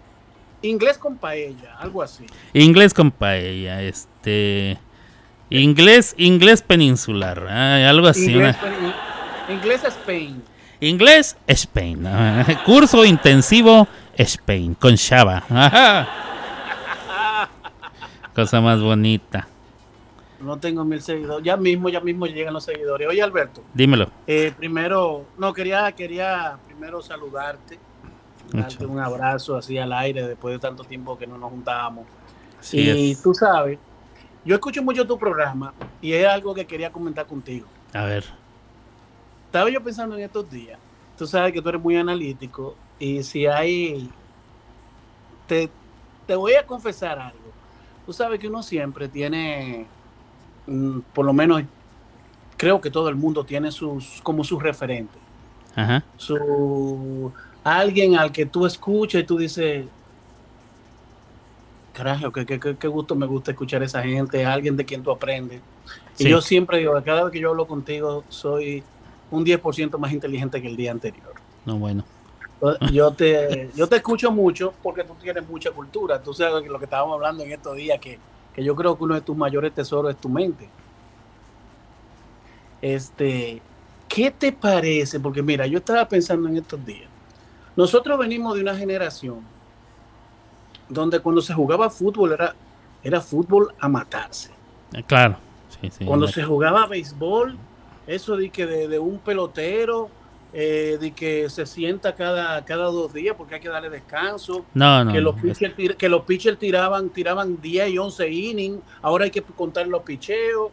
D: inglés con paella, algo así.
A: Inglés con paella, este, inglés, inglés peninsular, algo así,
D: Inglés,
A: una-
D: in- inglés Spain.
A: Inglés, Spain. ah, Curso intensivo, Spain, con Shaba. Ajá. Cosa más bonita.
D: No tengo mil seguidores. Ya mismo, ya mismo llegan los seguidores. Oye, Alberto,
A: Dímelo.
D: eh, primero, no, quería, quería primero saludarte, darte un abrazo así al aire después de tanto tiempo que no nos juntábamos.
A: Así
D: y
A: es.
D: tú sabes, yo escucho mucho tu programa y es algo que quería comentar contigo.
A: A ver.
D: Estaba yo pensando en estos días. Tú sabes que tú eres muy analítico y si hay... Te, te voy a confesar algo. Tú sabes que uno siempre tiene, mm, por lo menos creo que todo el mundo tiene sus como sus referentes.
A: Ajá.
D: Su, alguien al que tú escuchas y tú dices, carajo, qué, qué, qué- qué gusto me gusta escuchar a esa gente, alguien de quien tú aprendes.
A: Sí.
D: Y yo siempre digo, cada vez que yo hablo contigo, soy un 10% más inteligente que el día anterior.
A: No, bueno.
D: Yo te, yo te escucho mucho porque tú tienes mucha cultura. Tú sabes lo que estábamos hablando en estos días, que, que yo creo que uno de tus mayores tesoros es tu mente. Este, ¿qué te parece? Porque mira, yo estaba pensando en estos días. Nosotros venimos de una generación donde cuando se jugaba fútbol era, era fútbol a matarse.
A: Eh, Claro. Sí, sí.
D: Cuando se jugaba béisbol, eso de que de, de un pelotero, eh, de que se sienta cada, cada dos días porque hay que darle descanso,
A: No, no.
D: que, los pitchers, que los pitchers tiraban, tiraban 10 y 11 innings, ahora hay que contar los picheos,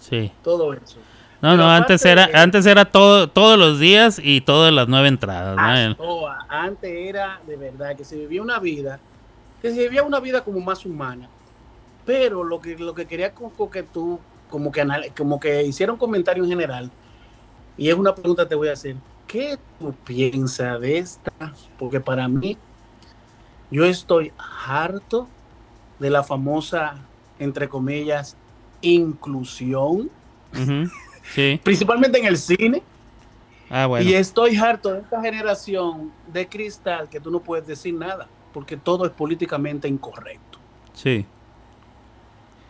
A: Sí.
D: todo eso.
A: No,
D: Pero
A: no, antes era,
D: de-
A: antes era todo, todos los días y todas las nueve entradas. ¿no?
D: Ah, antes era de verdad que se vivía una vida, que se vivía una vida como más humana. Pero lo que, lo que quería como que tú, como que, como que hiciera un comentario en general, y es una pregunta que te voy a hacer. ¿Qué tú piensas de esta? Porque para mí, yo estoy harto de la famosa, entre comillas, inclusión,
A: Sí.
D: principalmente en el cine.
A: Ah, bueno.
D: Y estoy harto de esta generación de cristal que tú no puedes decir nada, porque todo es políticamente incorrecto.
A: Sí.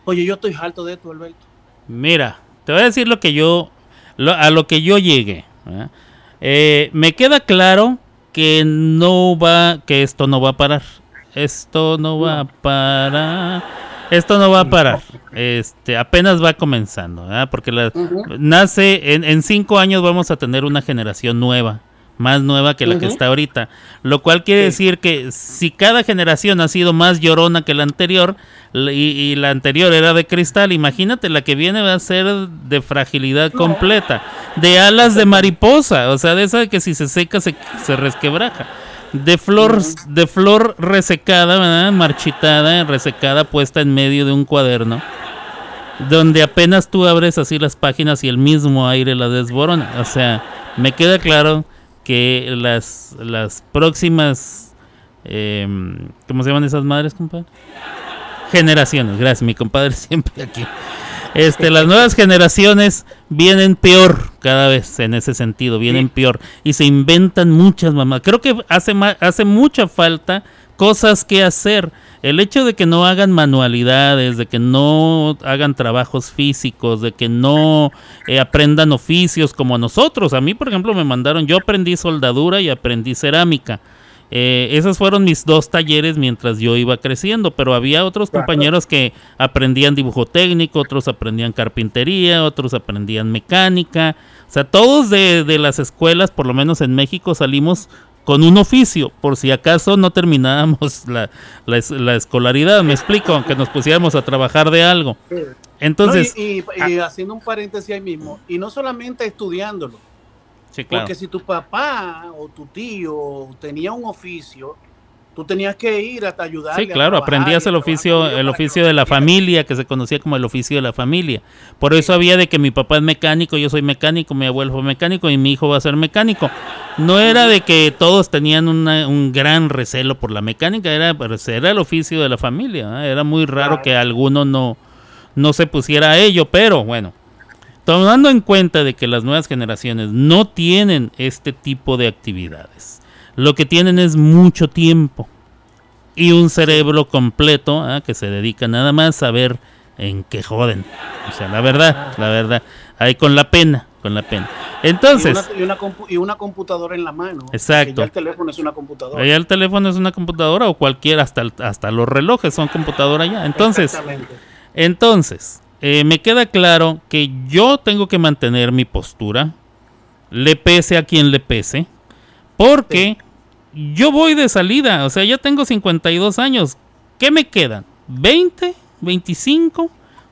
D: Oye, yo estoy harto de esto, Alberto.
A: Mira, te voy a decir lo que yo, lo- a lo que yo llegué. Eh, me queda claro que no va, que esto no va a parar. Esto no va a parar. Esto no va a parar. Este, apenas va comenzando, ¿verdad? Porque la- nace en, en cinco años vamos a tener una generación nueva, más nueva que la que está ahorita. Lo cual quiere
D: Sí.
A: decir que si cada generación ha sido más llorona que la anterior y, y la anterior era de cristal, imagínate la que viene va a ser de fragilidad completa, de alas de mariposa, o sea, de esa que si se seca se, se resquebraja. De flor, de flor resecada, ¿verdad? marchitada, resecada, puesta en medio de un cuaderno donde apenas tú abres así las páginas y el mismo aire la desborona. O sea, me queda claro que las, las próximas, em, ¿cómo se llaman esas madres, compadre? Generaciones, gracias, mi compadre siempre aquí. Este, las nuevas generaciones vienen peor cada vez en ese sentido, vienen peor y se inventan muchas mamás. Creo que hace hace mucha falta cosas que hacer. El hecho de que no hagan manualidades, de que no hagan trabajos físicos, de que no eh, aprendan oficios como nosotros. A mí, por ejemplo, me mandaron, yo aprendí soldadura y aprendí cerámica. Eh, esos fueron mis dos talleres mientras yo iba creciendo, pero había otros
D: Claro.
A: compañeros que aprendían dibujo técnico, otros aprendían carpintería, otros aprendían mecánica. O sea, todos de, de las escuelas, por lo menos en México, salimos con un oficio, por si acaso no terminábamos la, la la escolaridad, me explico, aunque nos pusiéramos a trabajar de algo. Entonces,
D: No, y, y- y haciendo un paréntesis ahí mismo, y no solamente estudiándolo,
A: sí, claro.
D: porque si tu papá o tu tío tenía un oficio, tú tenías que ir hasta ayudarle.
A: Sí,
D: a
A: claro, aprendías el oficio, el oficio de la familia, que se conocía como el oficio de la familia. Por eso había de que mi papá es mecánico, yo soy mecánico, mi abuelo fue mecánico y mi hijo va a ser mecánico. No era de que todos tenían una- un gran recelo por la mecánica, era, pues, era el oficio de la familia. ¿eh? Era muy raro que alguno no, no se pusiera a ello, pero bueno. Tomando en cuenta de que las nuevas generaciones no tienen este tipo de actividades, lo que tienen es mucho tiempo y un cerebro completo ¿ah? que se dedica nada más a ver en qué joden. O sea, la verdad, la verdad, ahí con la pena, con la pena. Entonces,
D: y, una, y, una compu- y una computadora en la mano.
A: Exacto.
D: ya el teléfono es una computadora.
A: allá el teléfono es una computadora o cualquier, hasta, hasta los relojes son computadora ya. Entonces,
D: Exactamente.
A: Entonces, eh, me queda claro que yo tengo que mantener mi postura, le pese a quien le pese, porque yo voy de salida, o sea, ya tengo 52 años. ¿Qué me quedan? ¿20? ¿25?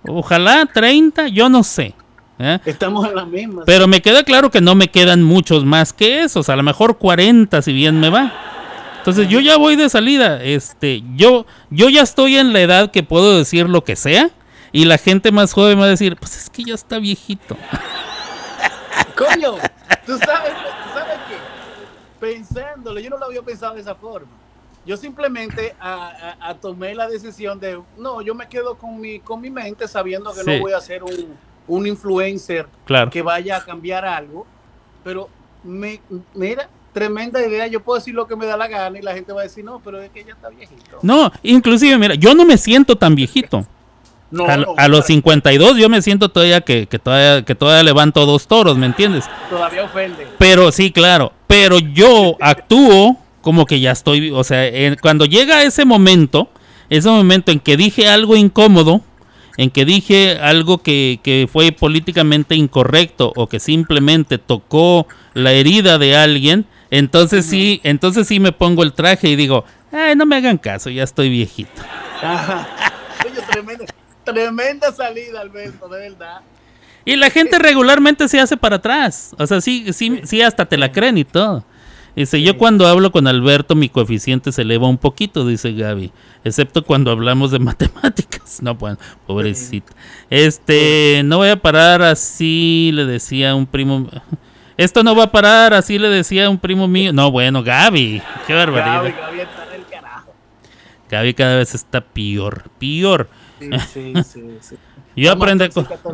A: Ojalá 30, yo no sé. ¿eh?
D: Estamos en la misma.
A: Pero me queda claro que no me quedan muchos más que esos, a lo mejor 40 si bien me va. Entonces yo ya voy de salida, este, yo yo ya estoy en la edad que puedo decir lo que sea y la gente más joven va a decir, pues es que ya está viejito.
D: Coño, tú sabes, tú sabes qué? Pensándolo, yo no lo había pensado de esa forma. Yo simplemente a- a- a tomé la decisión de, no, yo me quedo con mi, con mi mente sabiendo que
A: Sí.
D: no voy a ser un, un influencer
A: Claro.
D: que vaya a cambiar algo, pero me, mira, tremenda idea, yo puedo decir lo que me da la gana y la gente va a decir, no, pero es que ya está viejito.
A: No, inclusive mira, yo no me siento tan viejito.
D: No,
A: a,
D: no,
A: a los
D: para-
A: 52 yo me siento todavía que, que todavía que todavía levanto dos toros, ¿me entiendes?
D: Todavía ofende.
A: Pero sí, claro. Pero yo actúo como que ya estoy, o sea, cuando llega ese momento, ese momento en que dije algo incómodo, en que dije algo que, que fue políticamente incorrecto o que simplemente tocó la herida de alguien, entonces sí, entonces sí me pongo el traje y digo, Ay, no me hagan caso, ya estoy viejito.
D: Ajá. Oye, tremenda, tremenda salida, Alberto, de verdad.
A: Y la gente regularmente se hace para atrás. O sea, sí, sí, sí, hasta te la creen y todo. Dice, yo cuando hablo con Alberto mi coeficiente se eleva un poquito, dice Gaby, excepto cuando hablamos de matemáticas. No, bueno, pobrecita. Este, no voy a parar así, le decía un primo. Esto no va a parar, así le decía un primo mío. No, bueno, Gaby, qué barbaridad.
D: Gaby, Gaby está en el carajo.
A: Gaby cada vez está peor, peor.
D: Sí, sí, sí, sí.
A: Yo, aprendí,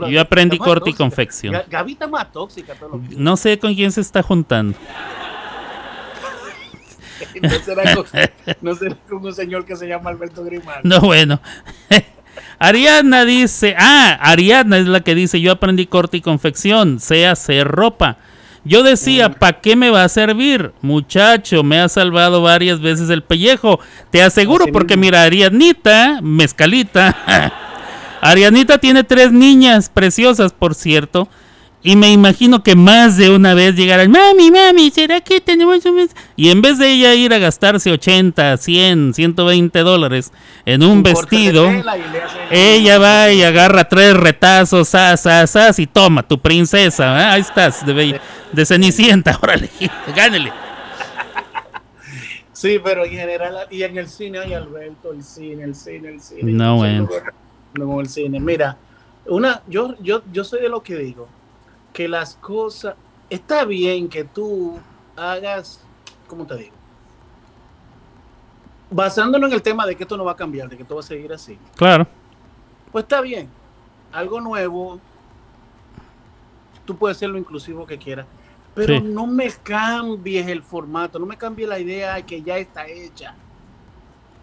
A: yo aprendí corte y confección.
D: Ga- Gaby está más tóxica todos los días.
A: No sé con quién se está juntando.
D: No será, con, no será con un señor que se llama Alberto Grimaldo.
A: No, bueno. Ariadna dice, ah, Ariadna es la que dice, yo aprendí corte y confección, sé hacer ropa. Yo decía,
D: Mm.
A: ¿para qué me va a servir? Muchacho, me ha salvado varias veces el pellejo. Te aseguro, porque mira, Ariadnita, mezcalita. Ariadnita tiene tres niñas preciosas, por cierto. Y me imagino que más de una vez llegarán, mami, mami, ¿será que tenemos un mes?" Y en vez de ella ir a gastarse 80, 100, 120 dólares en un, vestido, ella va y agarra tres retazos, as, as, as, y toma, tu princesa, ¿eh? ahí estás, de, bella- de Cenicienta, órale, gánele.
D: Sí, pero en general, y en el cine hay Alberto, el cine, el cine, el cine.
A: No, bueno.
D: No, el cine. Mira, una, yo, yo, yo soy de lo que digo, que las cosas, está bien que tú hagas, ¿cómo te digo? Basándonos en el tema de que esto no va a cambiar, de que esto va a seguir así.
A: Claro,
D: Pues está bien, algo nuevo, tú puedes ser lo inclusivo que quieras, pero
A: Sí.
D: no me cambies el formato, no me cambies la idea que ya está hecha.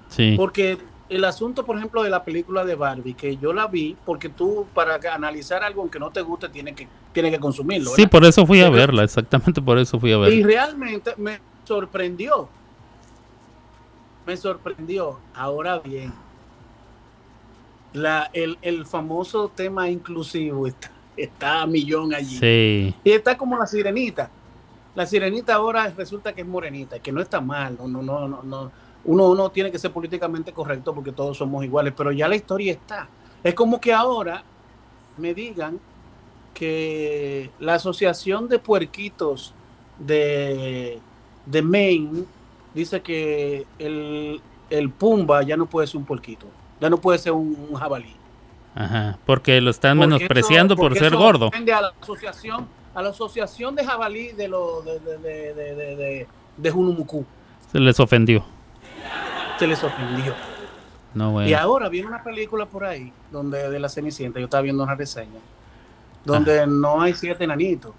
A: sí.
D: Porque el asunto, por ejemplo, de la película de Barbie, que yo la vi, porque tú para analizar algo aunque no te guste, tienes que, tienes que consumirlo.
A: Sí, por eso fui a verla, exactamente por eso fui a
D: Y
A: verla.
D: realmente me sorprendió. Me sorprendió. Ahora bien, la, el, el famoso tema inclusivo está, está a millón allí.
A: Sí,
D: Y está como la sirenita. La sirenita ahora resulta que es morenita, que no está mal, no, no, no, no, no. Uno, uno tiene que ser políticamente correcto porque todos somos iguales, pero ya la historia está. Es como que ahora me digan que la asociación de puerquitos de, de Maine dice que el, el Pumba ya no puede ser un puerquito, ya no puede ser un, un jabalí.
A: ajá, porque lo están
D: Porque
A: menospreciando
D: eso-
A: por ser gordo.
D: A la asociación, a la asociación de jabalí de lo de de de de, de, de- de Junumucú.
A: Se les ofendió.
D: Se les ofendió.
A: No,
D: Y
A: bueno.
D: ahora viene una película por ahí donde de la Cenicienta, yo estaba viendo una reseña, donde no hay siete enanitos.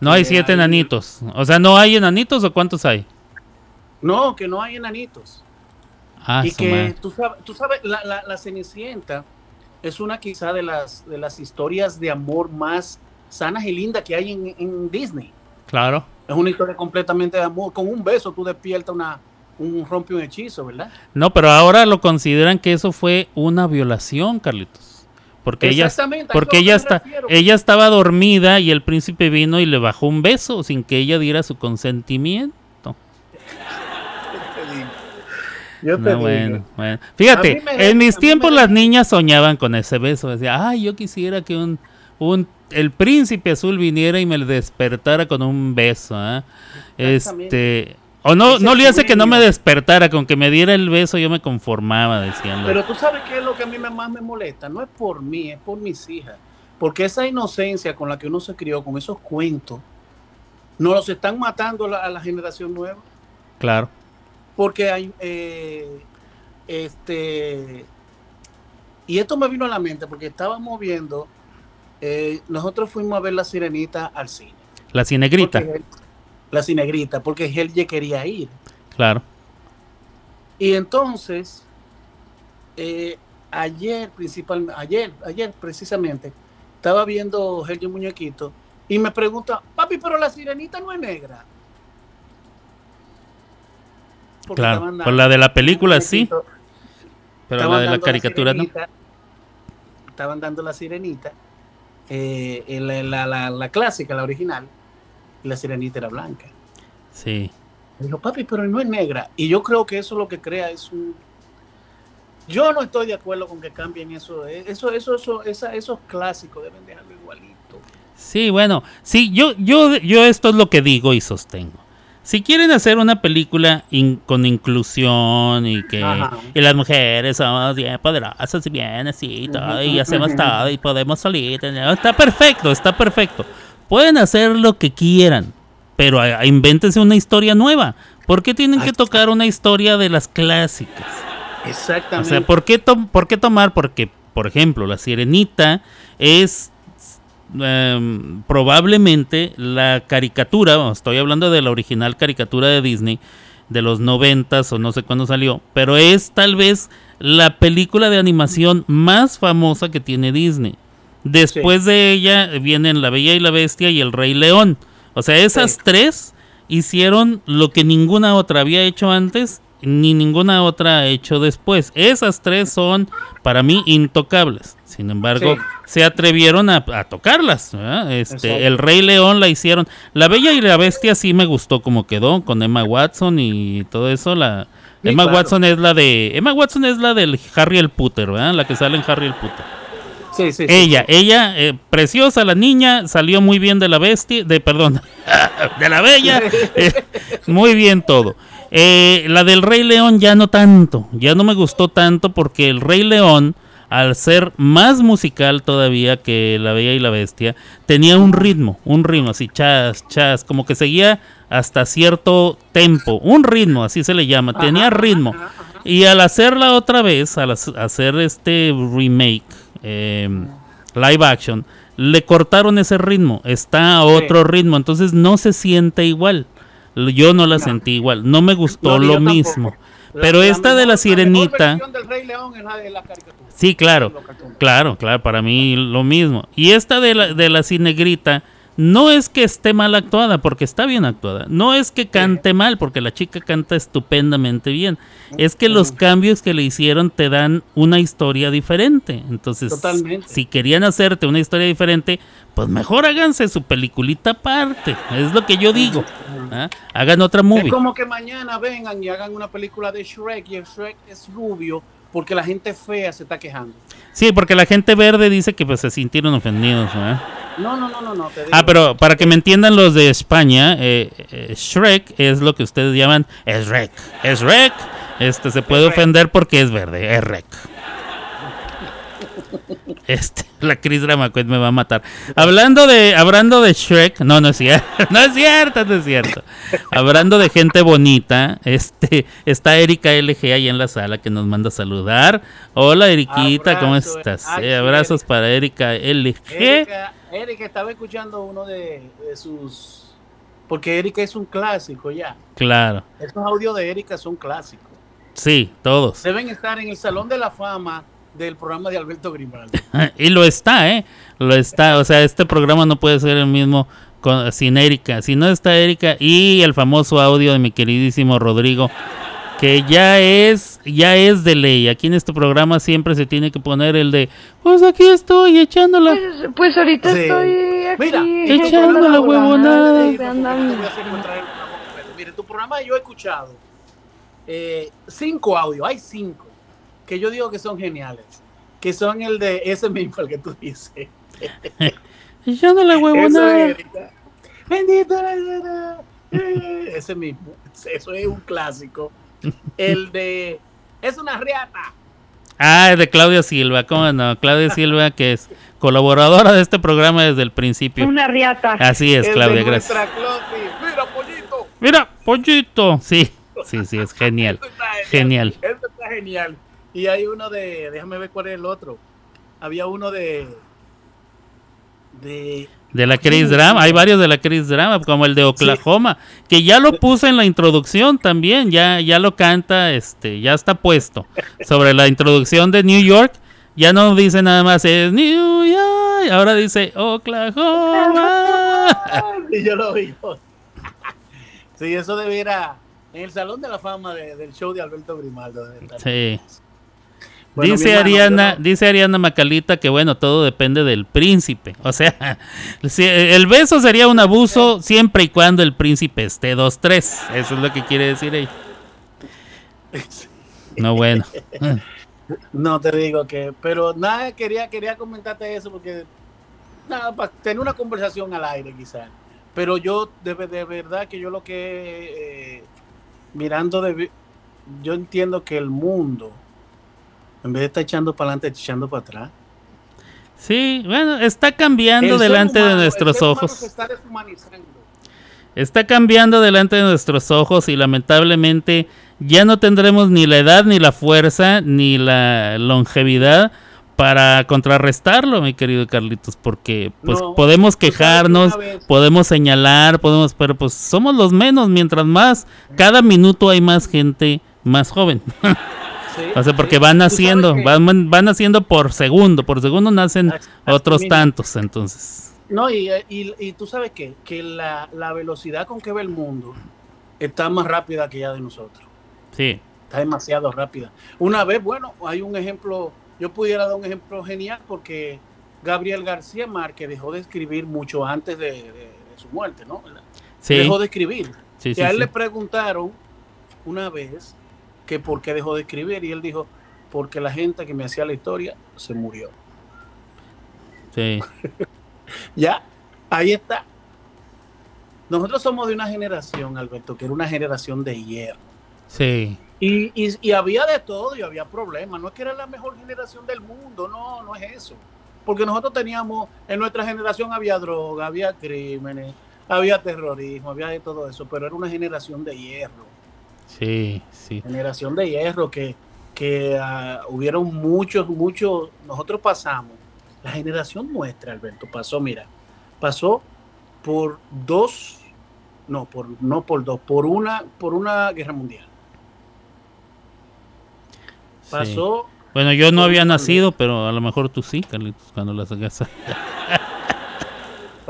A: No hay
D: que
A: siete
D: hay-
A: enanitos. O sea, ¿no hay enanitos o cuántos hay?
D: No, que no hay enanitos.
A: Ah,
D: y que
A: madre.
D: tú sabes, tú sabes la, la, la Cenicienta es una quizá de las de las historias de amor más sanas y lindas que hay en, en Disney.
A: Claro.
D: Es una historia completamente de amor. Con un beso tú despiertas una, un rompe un hechizo, ¿verdad?
A: No, pero ahora lo consideran que eso fue una violación, Carlitos. Porque ella, porque ella está, ella estaba dormida y el príncipe vino y le bajó un beso sin que ella diera su consentimiento.
D: Yo te
A: No,
D: digo.
A: bueno, bueno. Fíjate, en mis
D: me
A: tiempos las niñas soñaban con ese beso. Decía, ay, yo quisiera que un, un el príncipe azul viniera y me despertara con un beso. ¿ah?". Este, o no, no le hace que no me despertara, con que me diera el beso yo me conformaba, decían.
D: Pero tú sabes qué es lo que a mí más me molesta. No es por mí, es por mis hijas. Porque esa inocencia con la que uno se crió, con esos cuentos, nos los están matando la- a la generación nueva.
A: Claro.
D: Porque hay, eh, este, y esto me vino a la mente porque estábamos viendo, eh, nosotros fuimos a ver la sirenita al cine.
A: La cinegrita,
D: Porque la cinegrita, porque ya quería ir.
A: claro.
D: Y entonces, eh, ayer principalmente, ayer, ayer precisamente, estaba viendo Helge Muñequito y me pregunta, papi, pero la sirenita no es negra. Porque
A: Claro. Por la de la película sí, pero la de la caricatura no.
D: Estaban dando la sirenita, eh, la, la- la- la clásica, la original, y la sirenita era blanca.
A: Sí.
D: Me dijo, papi, pero no es negra. Y yo creo que eso lo que crea es un... Yo no estoy de acuerdo con que cambien eso. eh, Eso, eso, eso, esa- esos clásicos deben dejarlo igualito.
A: Sí, bueno, sí, yo, yo, yo esto es lo que digo y sostengo. Si quieren hacer una película in- con inclusión y que y las mujeres somos bien poderosas y bien así y todo, y hacemos todo y podemos salir, está perfecto, está perfecto. Pueden hacer lo que quieran, pero a- a- invéntense una historia nueva. ¿Por qué tienen que tocar una historia de las clásicas? O
D: Exactamente.
A: sea, ¿por qué, to- ¿por qué tomar? Porque, por ejemplo, la sirenita es em, probablemente la caricatura, estoy hablando de la original caricatura de Disney, de los noventas o no sé cuándo salió, pero es tal vez la película de animación más famosa que tiene Disney. Después de ella vienen La Bella y la Bestia y El Rey León. O sea, esas
D: Sí.
A: tres hicieron lo que ninguna otra había hecho antes ni ninguna otra ha hecho después. Esas tres son para mí intocables. Sin embargo,
D: Sí.
A: se atrevieron a, a tocarlas. Este, el Rey León la hicieron. La Bella y la Bestia sí me gustó como quedó con Emma Watson y todo eso. La
D: Sí,
A: Emma
D: claro.
A: Watson es la de Emma Watson es la del Harry el Potter, ¿verdad? La que sale en Harry el Potter.
D: Sí, sí, sí.
A: Ella, ella, eh, preciosa la niña, salió muy bien de la bestia, de perdón, de la bella, eh, muy bien todo. Eh, la del Rey León ya no tanto, ya no me gustó tanto porque el Rey León, al ser más musical todavía que la Bella y la Bestia, tenía un ritmo, un ritmo así, chas, chas, como que seguía hasta cierto tempo, un ritmo, así se le llama, tenía ritmo. Y al hacerla otra vez, al hac- hacer este remake, eh, live action, le cortaron ese ritmo, está a otro ritmo, entonces no se siente igual. Yo no la sentí igual, no me gustó
D: No,
A: lo mismo.
D: La-
A: Pero
D: la
A: esta de la sirenita,
D: La mejor versión del Rey León es la de la caricatura.
A: sí, claro, claro, claro, para mí lo mismo. Y esta de la, de la cinegrita, no es que esté mal actuada, porque está bien actuada. No es que cante mal, porque la chica canta estupendamente bien. Es que los cambios que le hicieron te dan una historia diferente. Entonces,
D: Totalmente.
A: si querían hacerte una historia diferente, pues mejor háganse su peliculita aparte. Es lo que yo digo. ¿ah? Hagan otra movie.
D: Es como que mañana vengan y hagan una película de Shrek y el Shrek es rubio porque la gente fea se está quejando.
A: Sí, porque la gente verde dice que pues se sintieron ofendidos. ¿verdad?
D: No, no, no, no, no. Te digo.
A: Ah, pero para que me entiendan los de España, eh, eh, Shrek es lo que ustedes llaman es rec. Es rec. Este se puede
D: Es rec.
A: ofender porque es verde, es rec. Este, la Cris Dramacoet me va a matar. Hablando de, hablando de Shrek, no, no es cierto, no es cierto, no es cierto. Hablando de gente bonita, este, está Erika LG ahí en la sala que nos manda a saludar. Hola Eriquita, ¿cómo
D: Abrazo,
A: estás? Eh, abrazos
D: Erika.
A: para Erika LG.
D: Erika, Erika estaba escuchando uno de, de sus. Porque Erika es un clásico ya.
A: Claro,
D: Esos audios de Erika son clásicos.
A: sí, todos.
D: Deben estar en el Salón de la Fama del programa de Alberto Grimaldo.
A: Y lo está, ¿eh? Lo está. O sea, este programa no puede ser el mismo con, sin Erika. Si no está Erika y el famoso audio de mi queridísimo Rodrigo, que ya es, ya es de ley. Aquí en este programa siempre se tiene que poner el de, pues aquí estoy echándola.
B: Pues, pues ahorita
D: Sí.
B: estoy aquí.
D: Mira,
A: Echando
D: tu programa,
A: la
D: Laura,
A: huevonada.
D: Mire, tu programa yo he escuchado eh, cinco audios, hay cinco, que yo digo que son geniales, que son el de ese mismo, el que tú dices.
A: Echándola
D: Eso
A: huevonada.
D: es, Erika. Bendito la. Eh, Ese mismo, eso es un clásico. El de, es una riata.
A: Ah, es de Claudia Silva, ¿cómo no? Claudia Silva, que es colaboradora de este programa desde el principio.
B: Una riata.
A: Así es,
D: El
A: Claudia,
D: de
A: gracias.
D: Mira, pollito.
A: Mira, pollito. Sí, sí, sí, es genial.
D: Esto está
A: Genial.
D: Esto está genial. Y hay uno de, déjame ver cuál es el otro. Había uno de, de,
A: De la Chris Drama, hay varios de la Chris Drama, como el de Oklahoma, que ya lo puse en la introducción también, ya, ya lo canta, este, ya está puesto. Sobre la introducción de New York, ya no dice nada más, es New York, ahora dice Oklahoma.
D: y yo lo vi. sí, eso debiera, en el Salón de la Fama de- del show de Alberto Grimaldo. estar.
A: Sí.
D: Bueno,
A: dice Ariana,
D: no-
A: dice Ariana Macalita que bueno, todo depende del príncipe. O sea, si- el beso sería un abuso siempre y cuando el príncipe esté 2-3. Eso es lo que quiere decir ella. No, bueno.
D: No te digo que, pero nada, quería, quería comentarte eso porque nada, para tener una conversación al aire quizás. Pero yo, de, de verdad que yo lo que, eh, mirando, de, yo entiendo que el mundo, en vez de estar echando para adelante, está echando para atrás.
A: Sí, bueno, está cambiando
D: El
A: delante
D: humano-
A: de nuestros ojos.
D: se está
A: cambiando delante de nuestros ojos y lamentablemente ya no tendremos ni la edad, ni la fuerza, ni la longevidad para contrarrestarlo, mi querido Carlitos, porque pues
D: No,
A: podemos quejarnos, podemos señalar, podemos, pero pues somos los menos, mientras más, cada minuto hay más gente más joven.
D: Sí,
A: o sea, porque
D: sí.
A: van
D: que-
A: van, van naciendo por segundo, por segundo nacen
D: Así
A: otros tantos, entonces.
D: No, y, y, y tú sabes qué? que la, la velocidad con que ve el mundo está más rápida que ya de nosotros.
A: Sí,
D: Está demasiado rápida. Una vez, bueno, hay un ejemplo, yo pudiera dar un ejemplo genial porque Gabriel García Márquez dejó de escribir mucho antes de, de- de su muerte, ¿no?
A: sí,
D: Dejó de escribir.
A: sí,
D: y a él le preguntaron una vez que por qué dejó de escribir y él dijo, porque la gente que me hacía la historia se murió.
A: sí.
D: Ya, ahí está. Nosotros somos de una generación, Alberto, que era una generación de hierro.
A: Sí,
D: Y, y- y había de todo y había problemas. No es que era la mejor generación del mundo, no, no es eso. Porque nosotros teníamos, en nuestra generación había droga, había crímenes, había terrorismo, había de todo eso, pero era una generación de hierro.
A: Sí, sí.
D: Generación de hierro que, que ah, hubieron muchos, muchos, nosotros pasamos, la generación nuestra, Alberto, pasó, mira, pasó por dos, no, por, no por dos, por una, por una guerra mundial.
A: sí.
D: Pasó
A: Bueno, yo no había nacido, pero a lo mejor tú sí, Carlitos, cuando las hagas.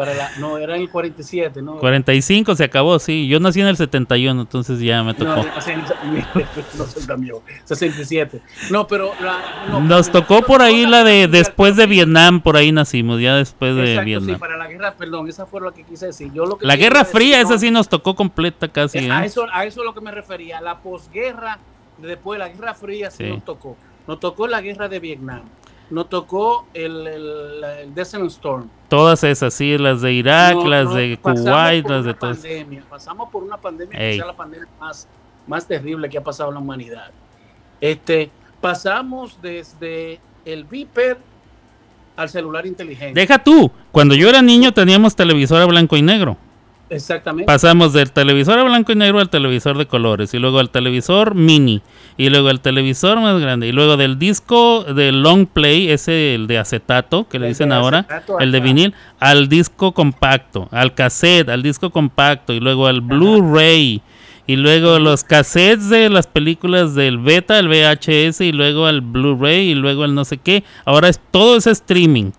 D: para la, no, era en el 47, ¿no?
A: 45 se acabó, sí. Yo nací en el 71, entonces ya me
D: No,
A: tocó.
D: no tan viejo, 67. No, pero la- no,
A: Nos tocó por ahí la de después de Vietnam, por ahí nacimos, ya después de
D: Exacto, sí,
A: Vietnam.
D: para la guerra, perdón, esa fue lo que quise decir. Yo lo que
A: La Guerra
D: decir,
A: Fría,
D: no,
A: esa sí nos tocó completa casi.
D: Eh, A
A: ¿eh?
D: eso, a eso es lo que me refería. La posguerra, después de la Guerra Fría, sí,
A: Sí.
D: nos tocó. Nos tocó la guerra de Vietnam. Nos tocó el, el, el Desert Storm.
A: Todas esas, sí, las de Irak,
D: No-
A: las
D: no,
A: de Kuwait, las de todas.
D: pandemia, Pasamos por una pandemia
A: Ey.
D: que sea la pandemia más, más terrible que ha pasado la humanidad. Este, pasamos desde el Viper al celular inteligente.
A: Deja tú, cuando yo era niño teníamos televisor a blanco y negro.
D: Exactamente.
A: Pasamos del televisor a blanco y negro al televisor de colores, y luego al televisor mini, y luego al televisor más grande, y luego del disco de long play, ese el de acetato, que le
D: El
A: dicen ahora,
D: acetato,
A: el de vinil, al disco compacto, al cassette, al disco compacto, y luego al Blu-ray, y luego los cassettes de las películas del beta, el VHS, y luego al Blu-ray, y luego al no sé qué. Ahora es todo ese streaming.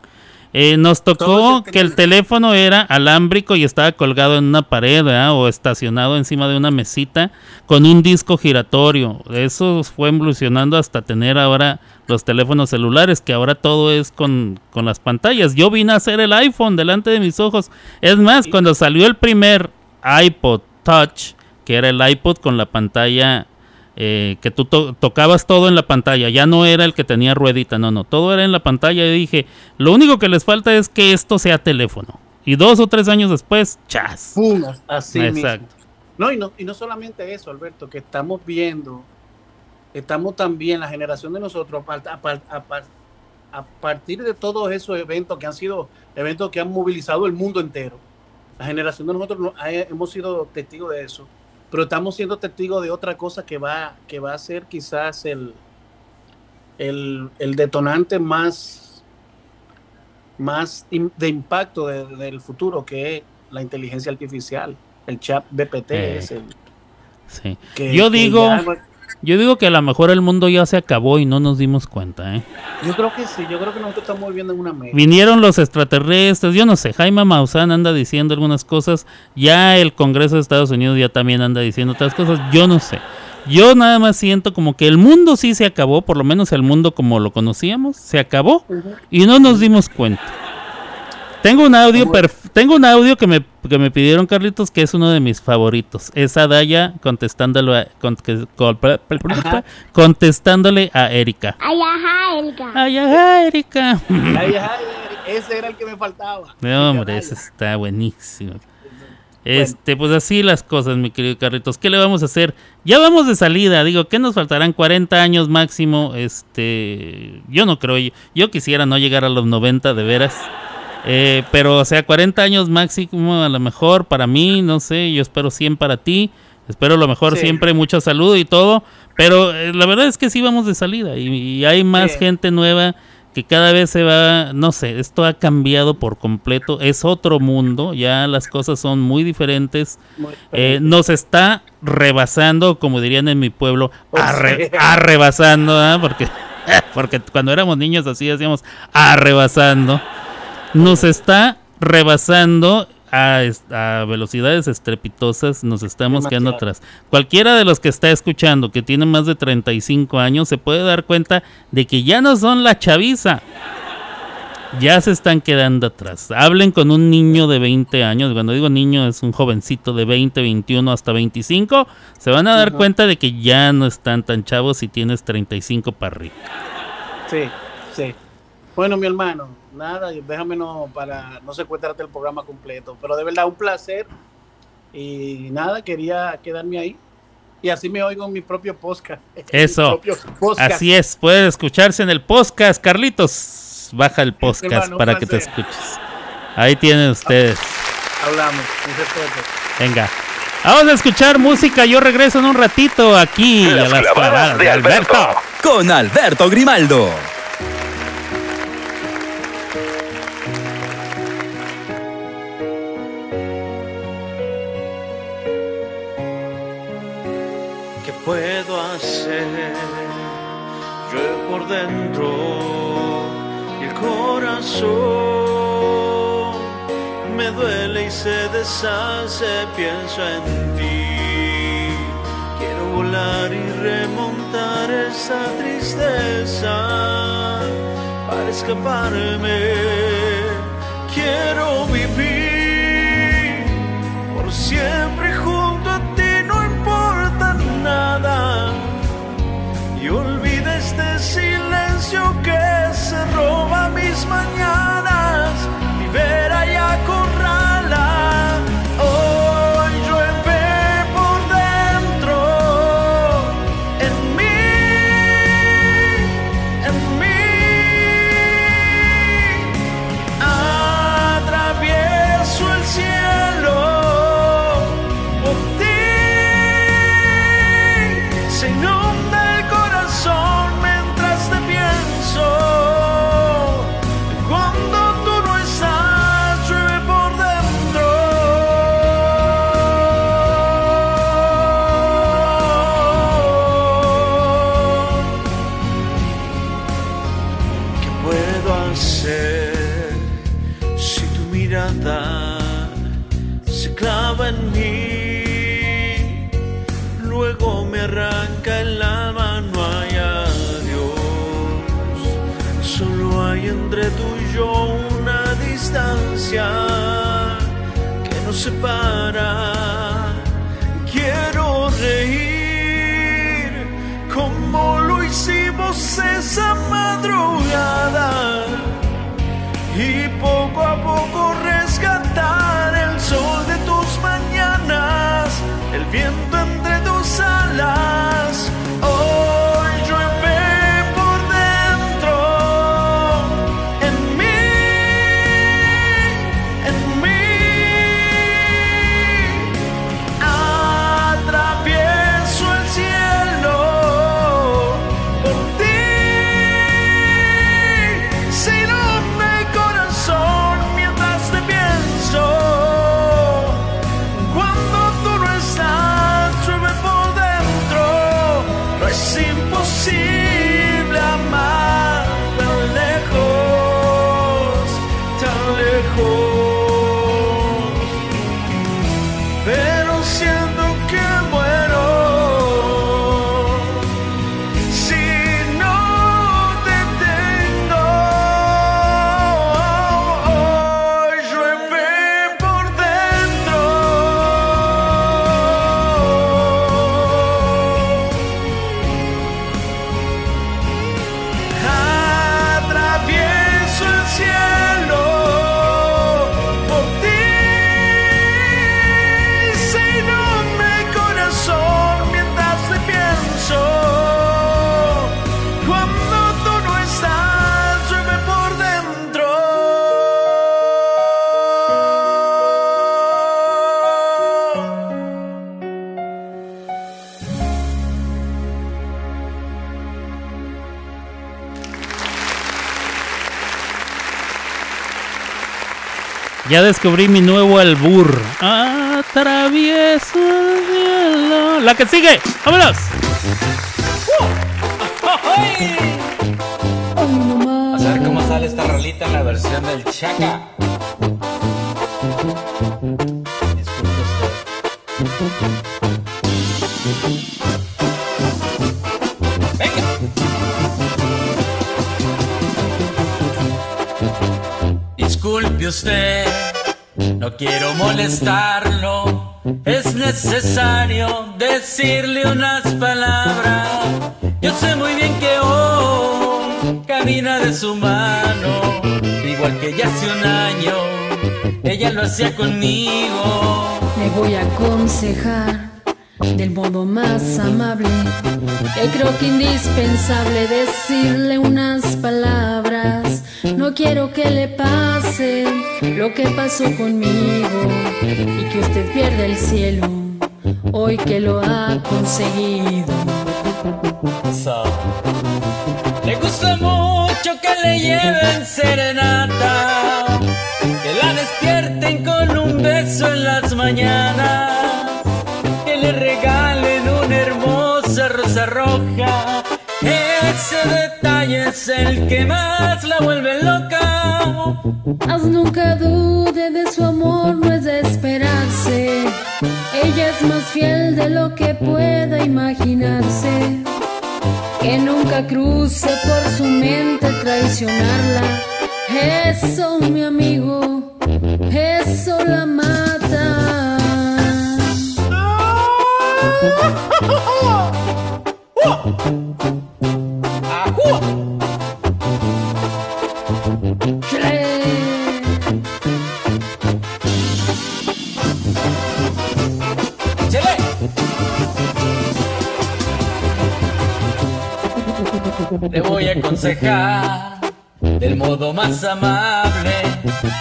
A: Eh, nos tocó que el teléfono era alámbrico y estaba colgado en una pared ¿verdad? o estacionado encima de una mesita con un disco giratorio. Eso fue evolucionando hasta tener ahora los teléfonos celulares, que ahora todo es con, con las pantallas. Yo vine a hacer el iPhone delante de mis ojos. Es más, cuando salió el primer iPod Touch, que era el iPod con la pantalla eh, que tú to- tocabas todo en la pantalla, ya no era el que tenía ruedita, no, no, todo era en la pantalla y dije, lo único que les falta es que esto sea teléfono. Y dos o tres años después, chas.
D: ¡Pum! Así
A: Exacto.
D: mismo. No y, no, y no solamente eso, Alberto, que estamos viendo, estamos también, la generación de nosotros, a, a par- a par- a partir de todos esos eventos que han sido eventos que han movilizado el mundo entero, la generación de nosotros hemos sido testigos de eso, pero estamos siendo testigos de otra cosa que va, que va a ser quizás el, el, el detonante más, más de impacto de- del futuro, que es la inteligencia artificial, el chat BPT.
A: Eh,
D: es el,
A: Sí.
D: que-
A: Yo
D: que
A: digo,
D: ya-
A: yo digo que a lo mejor el mundo ya se acabó y no nos dimos cuenta, ¿eh?
D: yo creo que sí, yo creo que nosotros estamos viviendo en una media.
A: Vinieron los extraterrestres, yo no sé, Jaime Maussan anda diciendo algunas cosas, ya el Congreso de Estados Unidos ya también anda diciendo otras cosas, yo no sé. Yo nada más siento como que el mundo sí se acabó, por lo menos el mundo como lo conocíamos, se acabó y no nos dimos cuenta. Tengo un audio, tengo un audio que me, que me pidieron Carlitos, que es uno de mis favoritos. Es a Daya contestándolo a- con- que- con-
D: Ajá.
A: contestándole a Erika.
B: Ay, ajá, Erika.
A: Ay, ay, Erika.
D: Ay, Ese era el que me faltaba.
A: No, hombre, ese está buenísimo. Este, pues así las cosas, mi querido Carlitos. ¿Qué le vamos a hacer? Ya vamos de salida, digo, ¿qué nos faltarán? 40 años máximo. Este, yo no creo, yo quisiera no llegar a los 90 de veras. Eh, pero, o sea, 40 años máximo a lo mejor para mí, no sé, yo espero 100 para ti. Espero lo mejor siempre, mucha salud y todo. Pero eh, la verdad es que sí vamos de salida y, hay más gente nueva que cada vez se va, no sé, esto ha cambiado por completo, es otro mundo, ya las cosas son muy diferentes, eh, nos está rebasando, como dirían en mi pueblo, arrebasando, ¿ah? porque, porque cuando éramos niños así decíamos arrebasando, nos está rebasando a, velocidades estrepitosas nos estamos quedando atrás. Cualquiera de los que está escuchando que tiene más de 35 años se puede dar cuenta de que ya no son la chaviza. Ya se están quedando atrás. Hablen con un niño de 20 años. Cuando digo niño es un jovencito de 20, 21 hasta 25. Se van a dar cuenta de que ya no están tan chavos si tienes 35 para arriba.
D: Sí, sí. Bueno, mi hermano, nada, déjame no para no secuestrarte el programa completo, pero de verdad un placer y nada, quería quedarme ahí y así me oigo en mi propio podcast.
A: Eso, así es, puede escucharse en el podcast, Carlitos, baja el podcast para que te escuches. Ahí tienen ustedes.
D: Hablamos,
A: Venga. Vamos a escuchar música. Yo regreso en un ratito aquí a las de Alberto.
E: Con Alberto Grimaldo.
F: Me duele y se deshace, pienso en ti. Quiero volar y remontar esa tristeza para escaparme. Quiero vivir por siempre junto mañana. Y poco a poco rescatar el sol de tus mañanas, el viento entre tus alas.
A: Ya descubrí mi nuevo albur. Atravieso el cielo. La que sigue. ¡Vámonos!
G: A ver cómo sale esta rolita en la versión del Chaka. Disculpe usted, no quiero molestarlo. Es necesario decirle unas palabras. Yo sé muy bien que hoy camina de su mano, igual que ya hace un año. Ella lo hacía conmigo.
H: Le voy a aconsejar del modo más amable. Creo que indispensable decirle unas palabras. No quiero que le pase lo que pasó conmigo y que usted pierda el cielo hoy que lo ha conseguido.
G: Le gusta mucho que le lleven serenata, que la despierten con un beso en las mañanas, que le regalen una hermosa rosa roja. Ese detalle es el que más la vuelve loca.
H: Haz nunca dude de su amor, no es de esperarse. Ella es más fiel de lo que pueda imaginarse. Que nunca cruce por su mente traicionarla. Eso, mi amigo, eso la mata.
G: ¡Chele! Le voy a aconsejar del modo más amable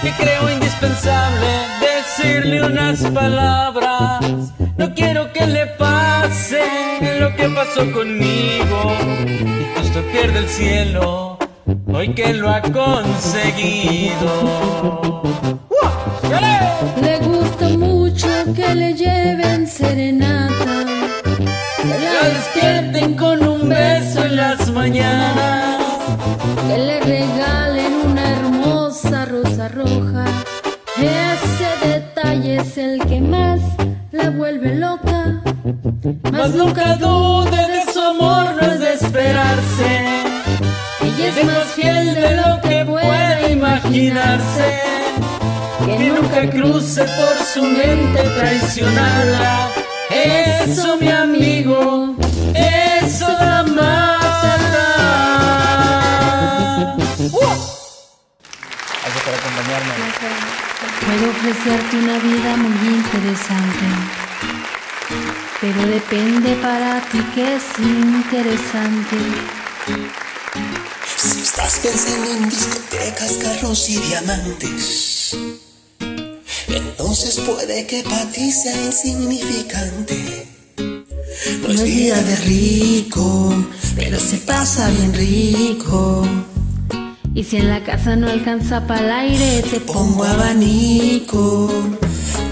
G: que creo indispensable decirle unas palabras. No quiero que le pase lo que pasó conmigo y usted pierde el cielo hoy que lo ha conseguido.
H: Le gusta mucho que le lleven serenata. Que
G: La despierten con un beso en las mañanas.
H: Que le regalen una hermosa rosa roja. Ese detalle es el que más la vuelve loca.
G: Mas nunca dude de su amor, no es de esperarse.
H: Ella
G: Es más fiel de lo que puede imaginarse. Que nunca cruce por su mente traicionarla. Eso, mi amigo, eso la mata. Gracias por acompañarme.
H: Puedo ofrecerte una vida muy interesante. Pero depende para ti que es interesante.
I: Si estás pensando en discotecas, carros y diamantes, entonces puede que para ti sea insignificante. No es vida de rico, pero se pasa bien rico.
H: Y si en la casa no alcanza para el aire, te
I: Pongo abanico.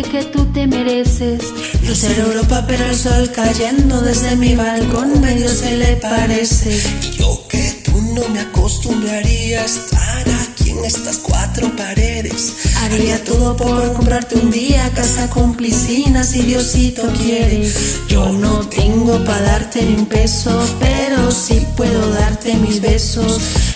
H: Que tú te mereces.
I: Yo sé Europa, pero el sol cayendo desde mi balcón medio se le parece. Yo que tú no me acostumbraría a estar aquí en en estas cuatro paredes. Haría todo por comprarte un día casa con piscina si Diosito quiere. Yo no tengo para darte ni un peso, pero sí puedo darte mis besos.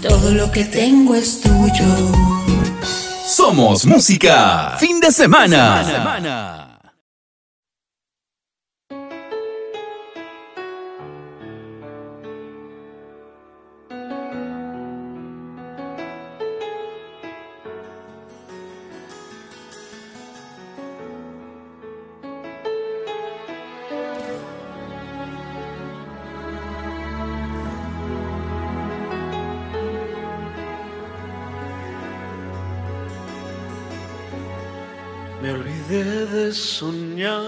I: todo lo que tengo es tuyo.
E: Somos música. Fin de semana.
F: Soñar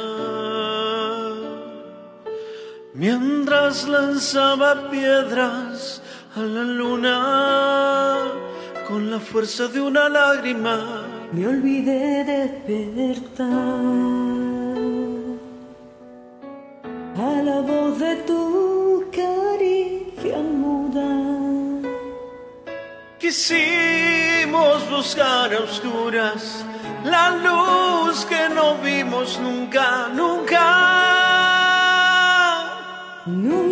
F: mientras lanzaba piedras a la luna con la fuerza de una lágrima.
J: Me olvidé de despertar a la voz de tu caricia muda.
F: Quisimos buscar a oscuras la luz que no vimos nunca, nunca.
J: Nunca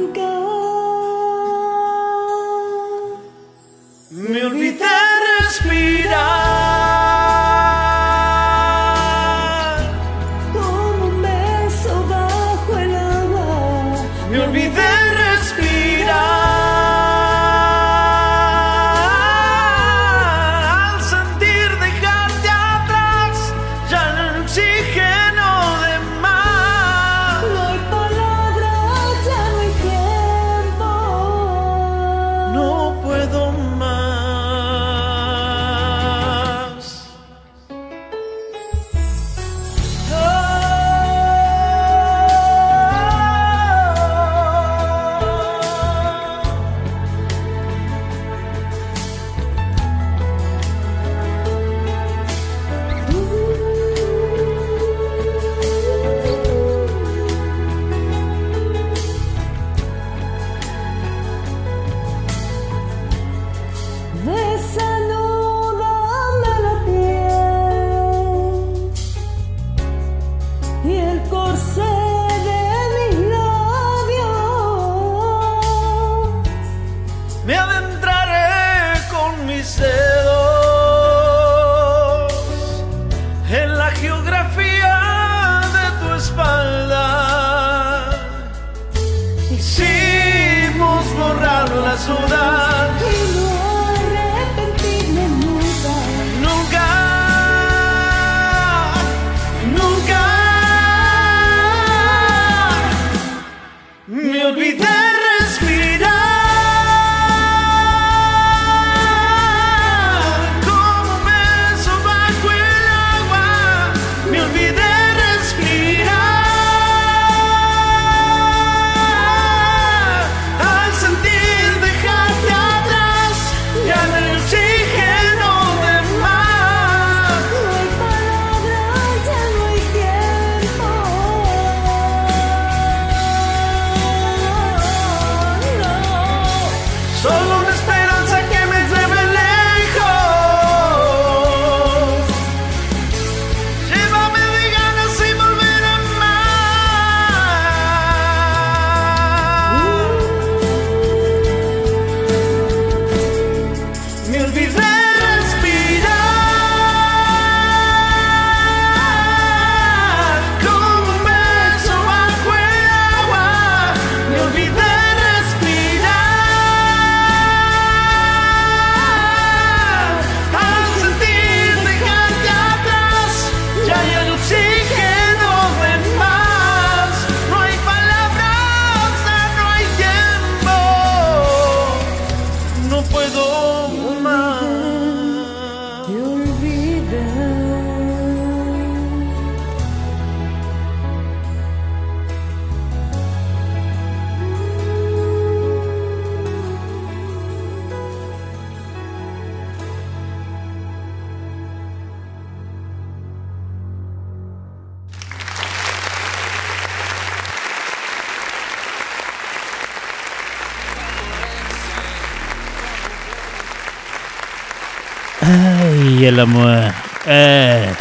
A: Amor. Ah,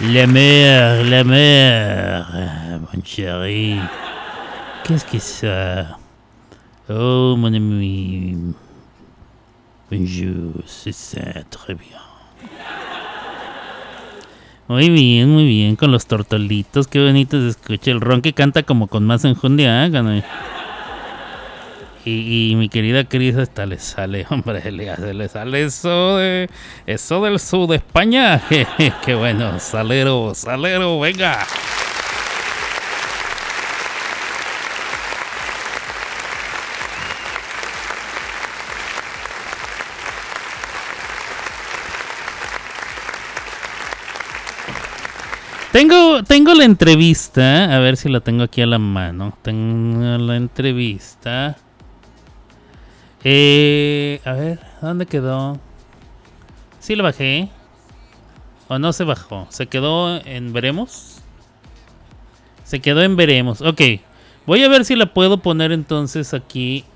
A: la mer, la mer. Mon chéri. Qu'est-ce que ça? Oh, mon ami. Bonjour, c'est ça, très bien. Muy bien, muy bien, con los tortolitos, qué bonito se escucha. El ron que canta como con más enjundia, ¿eh? Y, mi querida Cris hasta le sale, hombre, le sale eso de eso del sur de España. qué bueno, salero, salero, venga. Tengo, tengo la entrevista, a ver si la tengo aquí a la mano. Tengo la entrevista. Eh, a ver, ¿dónde quedó? ¿Sí la bajé? ¿O no se bajó? ¿Se quedó en veremos? Se quedó en veremos. Ok, voy a ver si la puedo poner entonces aquí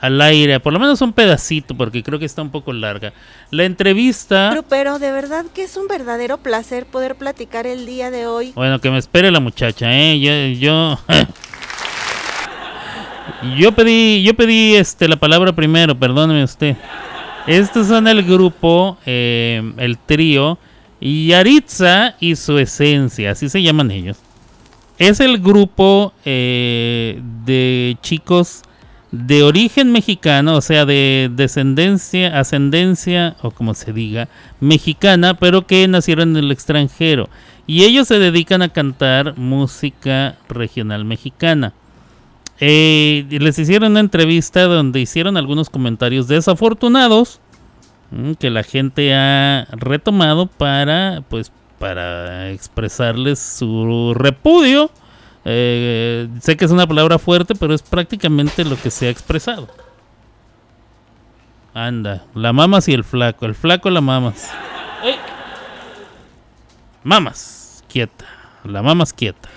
A: al aire. Por lo menos un pedacito, porque creo que está un poco larga. La entrevista...
K: Pero, pero de verdad que es un verdadero placer poder platicar el día de hoy.
A: Bueno, que me espere la muchacha, ¿eh? Yo, yo, yo pedí, yo pedí, este, la palabra primero, perdóneme usted. Estos son el grupo, eh, el trío Yaritza y su esencia, así se llaman ellos. Es el grupo eh, de chicos de origen mexicano, o sea, de descendencia, ascendencia, o como se diga, mexicana, pero que nacieron en el extranjero. Y ellos se dedican a cantar música regional mexicana. Eh, les hicieron una entrevista donde hicieron algunos comentarios desafortunados mm, que la gente ha retomado para, pues, para expresarles su repudio. Eh, sé que es una palabra fuerte, pero es prácticamente lo que se ha expresado. Anda, la mamas y el flaco, el flaco la mamas. Mamas, quieta, la mamas quieta.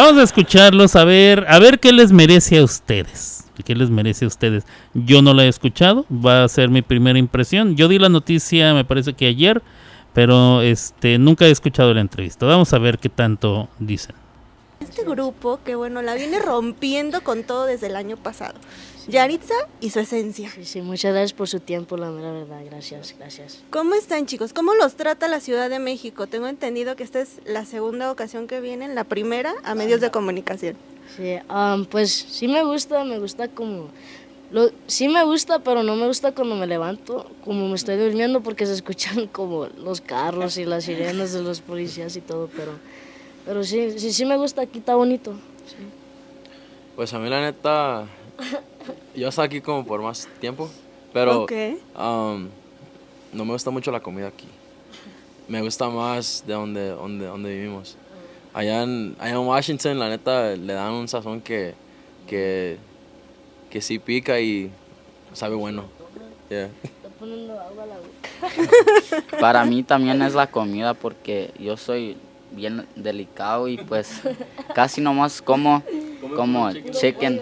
A: Vamos a escucharlos a ver, a ver qué les merece a ustedes. ¿Qué les merece a ustedes? Yo no la he escuchado, va a ser mi primera impresión. Yo di la noticia, me parece que ayer, pero este nunca he escuchado la entrevista. Vamos a ver qué tanto dicen.
K: Este grupo que bueno, la viene rompiendo con todo desde el año pasado. Yaritza y su esencia.
L: Sí, sí, muchas gracias por su tiempo, la mera verdad. Gracias, gracias.
K: ¿Cómo están chicos? ¿Cómo los trata la Ciudad de México? Tengo entendido que esta es la segunda ocasión que vienen, la primera a medios de comunicación.
L: Sí, am, pues sí me gusta, me gusta como... Lo, sí me gusta, pero no me gusta cuando me levanto, como me estoy durmiendo, porque se escuchan como los carros y las sirenas de los policías y todo, pero, pero sí, sí, sí me gusta, aquí está bonito. sí.
M: Pues a mí la neta, yo estoy aquí como por más tiempo, pero um, no me gusta mucho la comida aquí. Me gusta más de donde, donde, donde vivimos. Allá en, allá en Washington, la neta, le dan un sazón que, que, que sí pica y sabe bueno. Yeah.
L: Está poniendo agua a la boca.
N: Para mí también es la comida porque yo soy bien delicado y pues casi nomás como como chicken,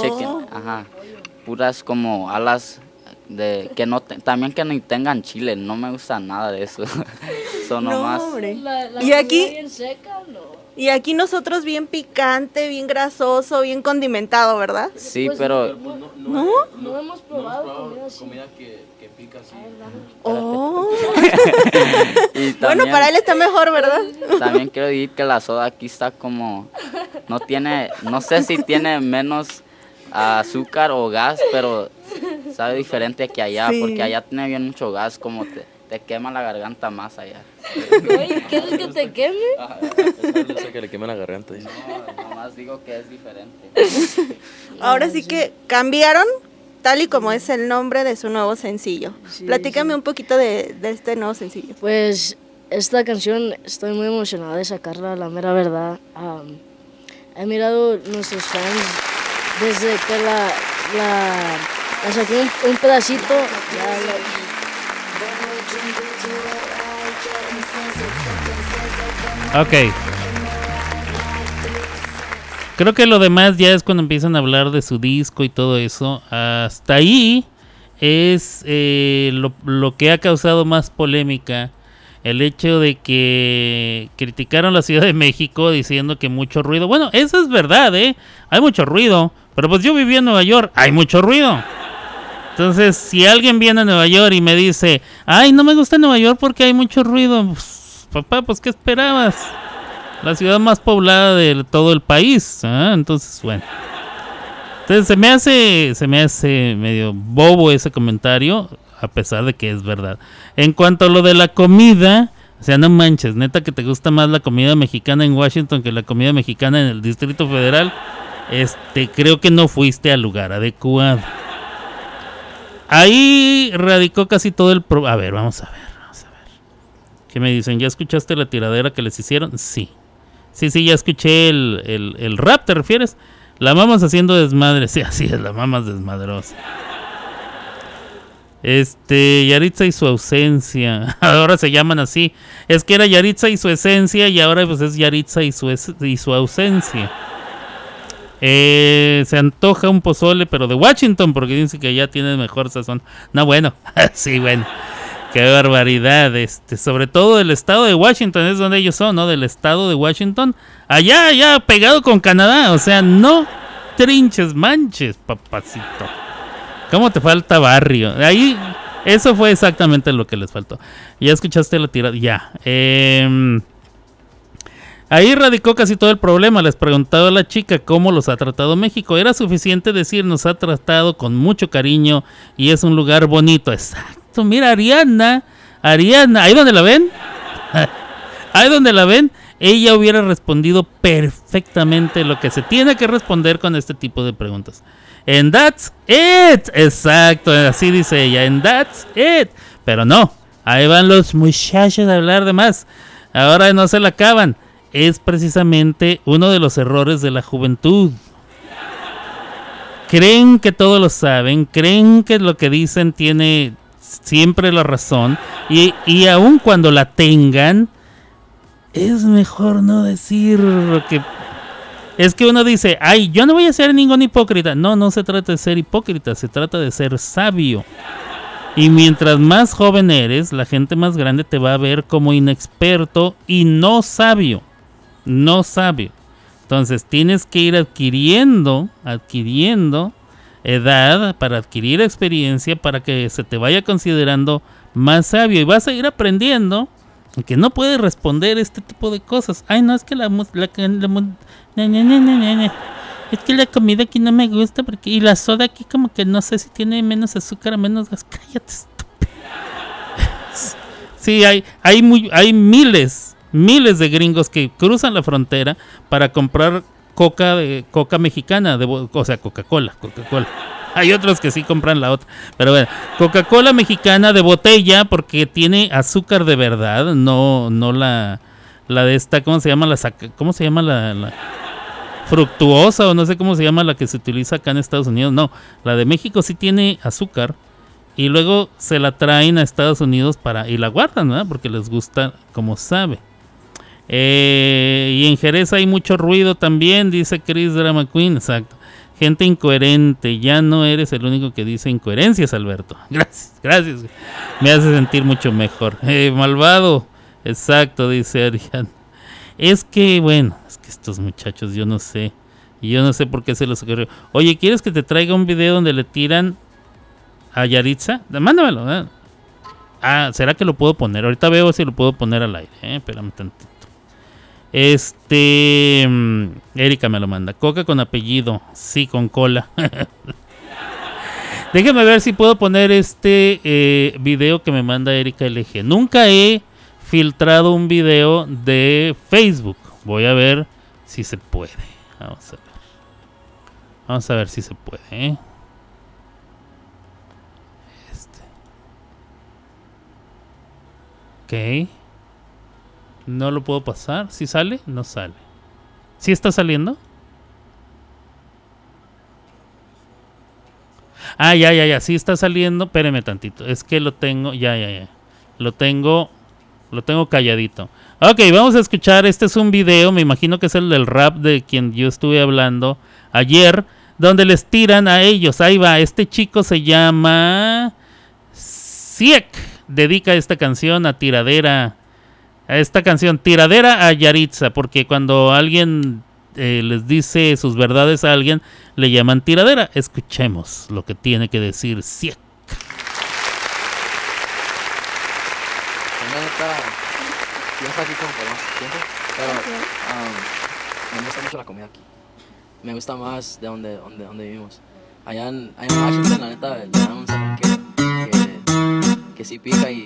N: chicken, ajá, puras como alas de que no te- también que ni tengan chile, no me gusta nada de eso. Son
K: No,
N: nomás
K: hombre.
L: La, la
K: Y
L: comida
K: aquí-
L: bien seca, no.
K: Y aquí nosotros bien picante, bien grasoso, bien condimentado, ¿verdad?
N: sí,
L: Pues,
N: pero
K: ¿No?
L: No hemos probado comida así.
M: que, así.
K: Oh.
N: y
K: Bueno,
N: también-
K: para él está mejor, ¿verdad?
N: También quiero decir que la soda aquí está como, no tiene, no sé si tiene menos azúcar o gas, pero sabe diferente que allá,
K: Sí.
N: porque allá tiene bien mucho gas, como te, te quema la garganta más allá.
L: Oye, ¿quieres que te queme?
M: Eso que le queme la garganta.
N: No, nomás digo que es diferente.
K: Ahora sí que cambiaron tal y como es el nombre de su nuevo sencillo.
L: Sí,
K: Platícame un poquito de, de este nuevo sencillo.
L: Pues esta canción estoy muy emocionada de sacarla, la mera verdad. Am, he mirado nuestros fans desde que la, la, la saqué un, un pedacito. ya
A: Ok. Creo que lo demás ya es cuando empiezan a hablar de su disco y todo eso. Hasta ahí es eh, lo, que ha causado más polémica. El hecho de que criticaron la Ciudad de México diciendo que mucho ruido. Bueno, eso es verdad, ¿eh? Hay mucho ruido. Pero pues yo viví en Nueva York. Hay mucho ruido. Entonces, si alguien viene a Nueva York y me dice, ay, no me gusta Nueva York porque hay mucho ruido. Pues, papá, pues ¿qué esperabas? La ciudad más poblada de todo el país. ¿ah? Entonces, bueno. Entonces se me hace, se me hace medio bobo ese comentario, a pesar de que es verdad. En cuanto a lo de la comida, o sea, no manches, neta que te gusta más la comida mexicana en Washington que la comida mexicana en el Distrito Federal. Este, creo que no fuiste al lugar adecuado. Ahí radicó casi todo el pro A ver, vamos a ver, vamos a ver. ¿Qué me dicen? ¿Ya escuchaste la tiradera que les hicieron? Sí. Sí, sí, ya escuché el, el, el rap, ¿te refieres? La mamas haciendo desmadre. Sí, así es, la mamas desmadrosa. Este, Yaritza y su ausencia. Ahora se llaman así. Es que era Yaritza y su esencia y ahora pues es Yaritza y su, es- y su ausencia. Eh, se antoja un pozole, pero de Washington, porque dice que ya tiene mejor sazón. No, bueno, sí, bueno. Qué barbaridad, este, sobre todo del estado de Washington, es donde ellos son, ¿no? Del estado de Washington, allá, allá, pegado con Canadá, o sea, no trinches, manches, papacito. ¿Cómo te falta barrio? Ahí, eso fue exactamente lo que les faltó. Ya escuchaste la tirada, ya. Em, Ahí radicó casi todo el problema. Les preguntaba a la chica cómo los ha tratado México. Era suficiente decir nos ha tratado con mucho cariño y es un lugar bonito. Exacto. Mira, Ariana. Ariana. Ahí donde la ven. Ahí donde la ven. Ella hubiera respondido perfectamente lo que se tiene que responder con este tipo de preguntas. And that's it. Exacto. Así dice ella. And that's it. Pero no. Ahí van los muchachos a hablar de más. Ahora no se la acaban es precisamente uno de los errores de la juventud. Creen que todo lo saben, creen que lo que dicen tiene siempre la razón y, y aun cuando la tengan, es mejor no decir lo que... Es que uno dice, ay, yo no voy a ser ningún hipócrita. No, no se trata de ser hipócrita, se trata de ser sabio. Y mientras más joven eres, la gente más grande te va a ver como inexperto y no sabio. No sabio. Entonces tienes que ir adquiriendo, adquiriendo edad para adquirir experiencia para que se te vaya considerando más sabio y vas a ir aprendiendo que no puedes responder este tipo de cosas. Ay, no, es que la, la, la. Es que la comida aquí no me gusta porque y la soda aquí como que no sé si tiene menos azúcar o menos gas. Cállate, estúpido. Sí, hay hay muy hay miles, miles de gringos que cruzan la frontera para comprar coca de coca mexicana, de, o sea, Coca-Cola, Coca-Cola. Hay otros que sí compran la otra, pero bueno, Coca-Cola mexicana de botella porque tiene azúcar de verdad, no no la la de esta, ¿cómo se llama la cómo se llama la, fructuosa o no sé cómo se llama la que se utiliza acá en Estados Unidos? No, la de México sí tiene azúcar y luego se la traen a Estados Unidos para y la guardan. Porque les gusta como sabe. Eh, y en Jerez hay mucho ruido también, dice Chris Drama Queen, exacto. Gente incoherente, ya no eres el único que dice incoherencias, Alberto. Gracias, gracias. Me hace sentir mucho mejor. Eh, malvado, exacto, dice Arián. Es que, bueno, es que estos muchachos, yo no sé. Y yo no sé por qué se los ocurrió. Oye, ¿quieres que te traiga un video donde le tiran a Yaritza? Mándamelo. ¿eh? Ah, ¿será que lo puedo poner? Ahorita veo si lo puedo poner al aire. ¿eh? Espérame tantito. Este. mm, Erika me lo manda. Coca con apellido. Sí, con cola. Déjame ver si puedo poner este eh, video que me manda Erika LG. Nunca he filtrado un video de Facebook. Voy a ver si se puede. Vamos a ver. Vamos a ver si se puede. ¿eh? Este. Ok. No lo puedo pasar. Si sale, no sale. ¿Sí está saliendo? Ah, ya, ya, ya. Sí está saliendo. Espéreme tantito. Es que lo tengo. Ya, ya, ya. Lo tengo. Lo tengo calladito. Ok, vamos a escuchar. Este es un video. Me imagino que es el del rap de quien yo estuve hablando ayer. donde les tiran a ellos. Ahí va, este chico se llama Siek. Dedica esta canción a tiradera. A esta canción, tiradera a Yaritza, porque cuando alguien eh, les dice sus verdades a alguien, le llaman tiradera. Escuchemos lo que tiene que decir Siek.
M: La neta, yo estoy aquí como por más tiempo, pero um, me gusta mucho la comida aquí. Me gusta más de donde, donde, donde vivimos. Allá en, allá en Washington, la neta, un sazón que, que, sí pica y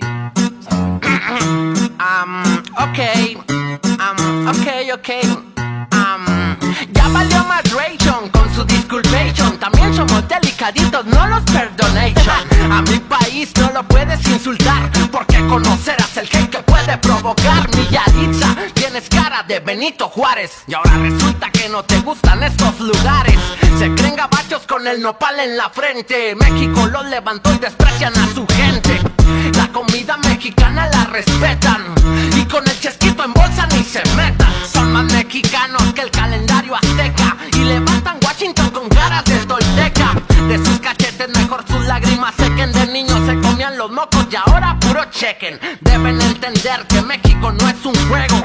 O: Um, ok, um, ok, ok. Um, valió Rayton con su disculpation. También somos delicaditos, no los perdonation. A mi país no lo puedes insultar, porque conocerás el hate que puede provocar. Mi Yaritza, tienes cara de Benito Juárez. Y ahora resulta que no te gustan estos lugares. Se creen gabachos con el nopal en la frente. México los levantó y desprecian a su gente. La comida mexicana la respetan Y con el chesquito en bolsa ni se metan Son más mexicanos que el calendario Y levantan Washington con caras de tolteca. De sus cachetes mejor sus lágrimas sequen. De niños se comían los mocos y ahora puro chequen. Deben entender que México no es un juego.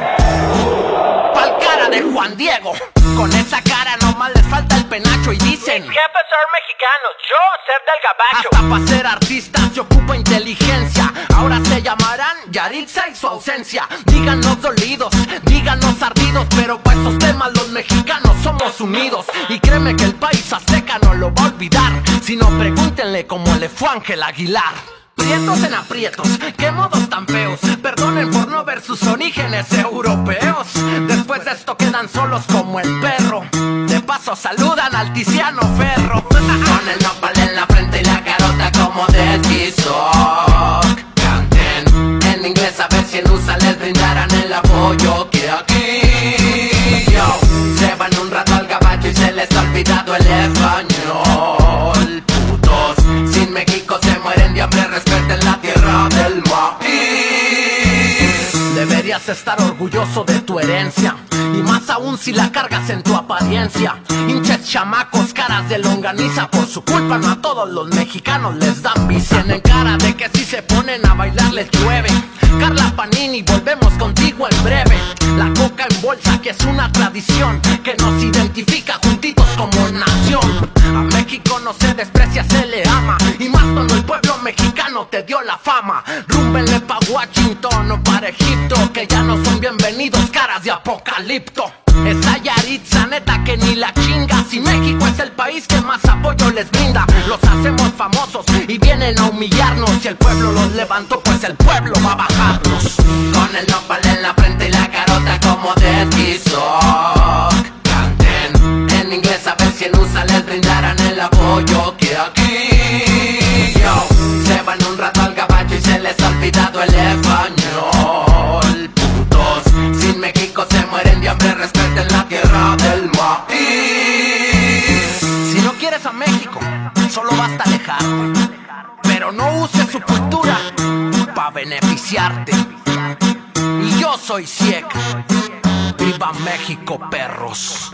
O: Pa'l cara de Juan Diego. Con esa cara nomás les falta y dicen
P: Siempre ser mexicanos, yo ser del gabacho.
O: hasta para ser artista se ocupa inteligencia. Ahora se llamarán Yaritza y su ausencia. Díganos dolidos, díganos ardidos, pero para esos temas los mexicanos somos unidos. Y créeme que el país azteca no lo va a olvidar. Si no, pregúntenle cómo le fue Ángel Aguilar. Prietos en aprietos, qué modos tan feos. Perdonen por no ver sus orígenes europeos. Después de esto quedan solos como el perro. De paso saludan al Tiziano Ferro. Con el nopal en la frente y la carota como de Tizoc. Canten en inglés a ver si en USA les brindarán el apoyo que aquí. Yo, se van un rato al gabacho y se les ha olvidado el español. Deberías estar orgulloso de tu herencia. Y más aún si la cargas en tu apariencia. Hinches chamacos, caras de longaniza. Por su culpa no a todos los mexicanos les dan visa. Tienen cara de que si se ponen a bailar les llueve. Carla Panini, volvemos contigo en breve. La coca en bolsa que es una tradición que nos identifica juntitos como nación. A México no se desprecia, se le ama. Y más cuando el pueblo mexicano te dio la fama. Rúmbenle pa' Washington o para Egipto, que ya no son bienvenidos caras de apocalipto. Esa Yaritza neta que ni la chinga. Si México es el país que más apoyo les brinda Los hacemos famosos y vienen a humillarnos. Si el pueblo los levantó pues el pueblo va a bajarlos Con el nopal en la frente y la carota como de Tizoc Canten en inglés a ver si en USA les brindarán el apoyo que aquí. Yo, se van un rato al gabacho y se les ha olvidado el español A México, solo basta alejarte Pero no uses su cultura para beneficiarte. Y yo soy Siek Viva México, perros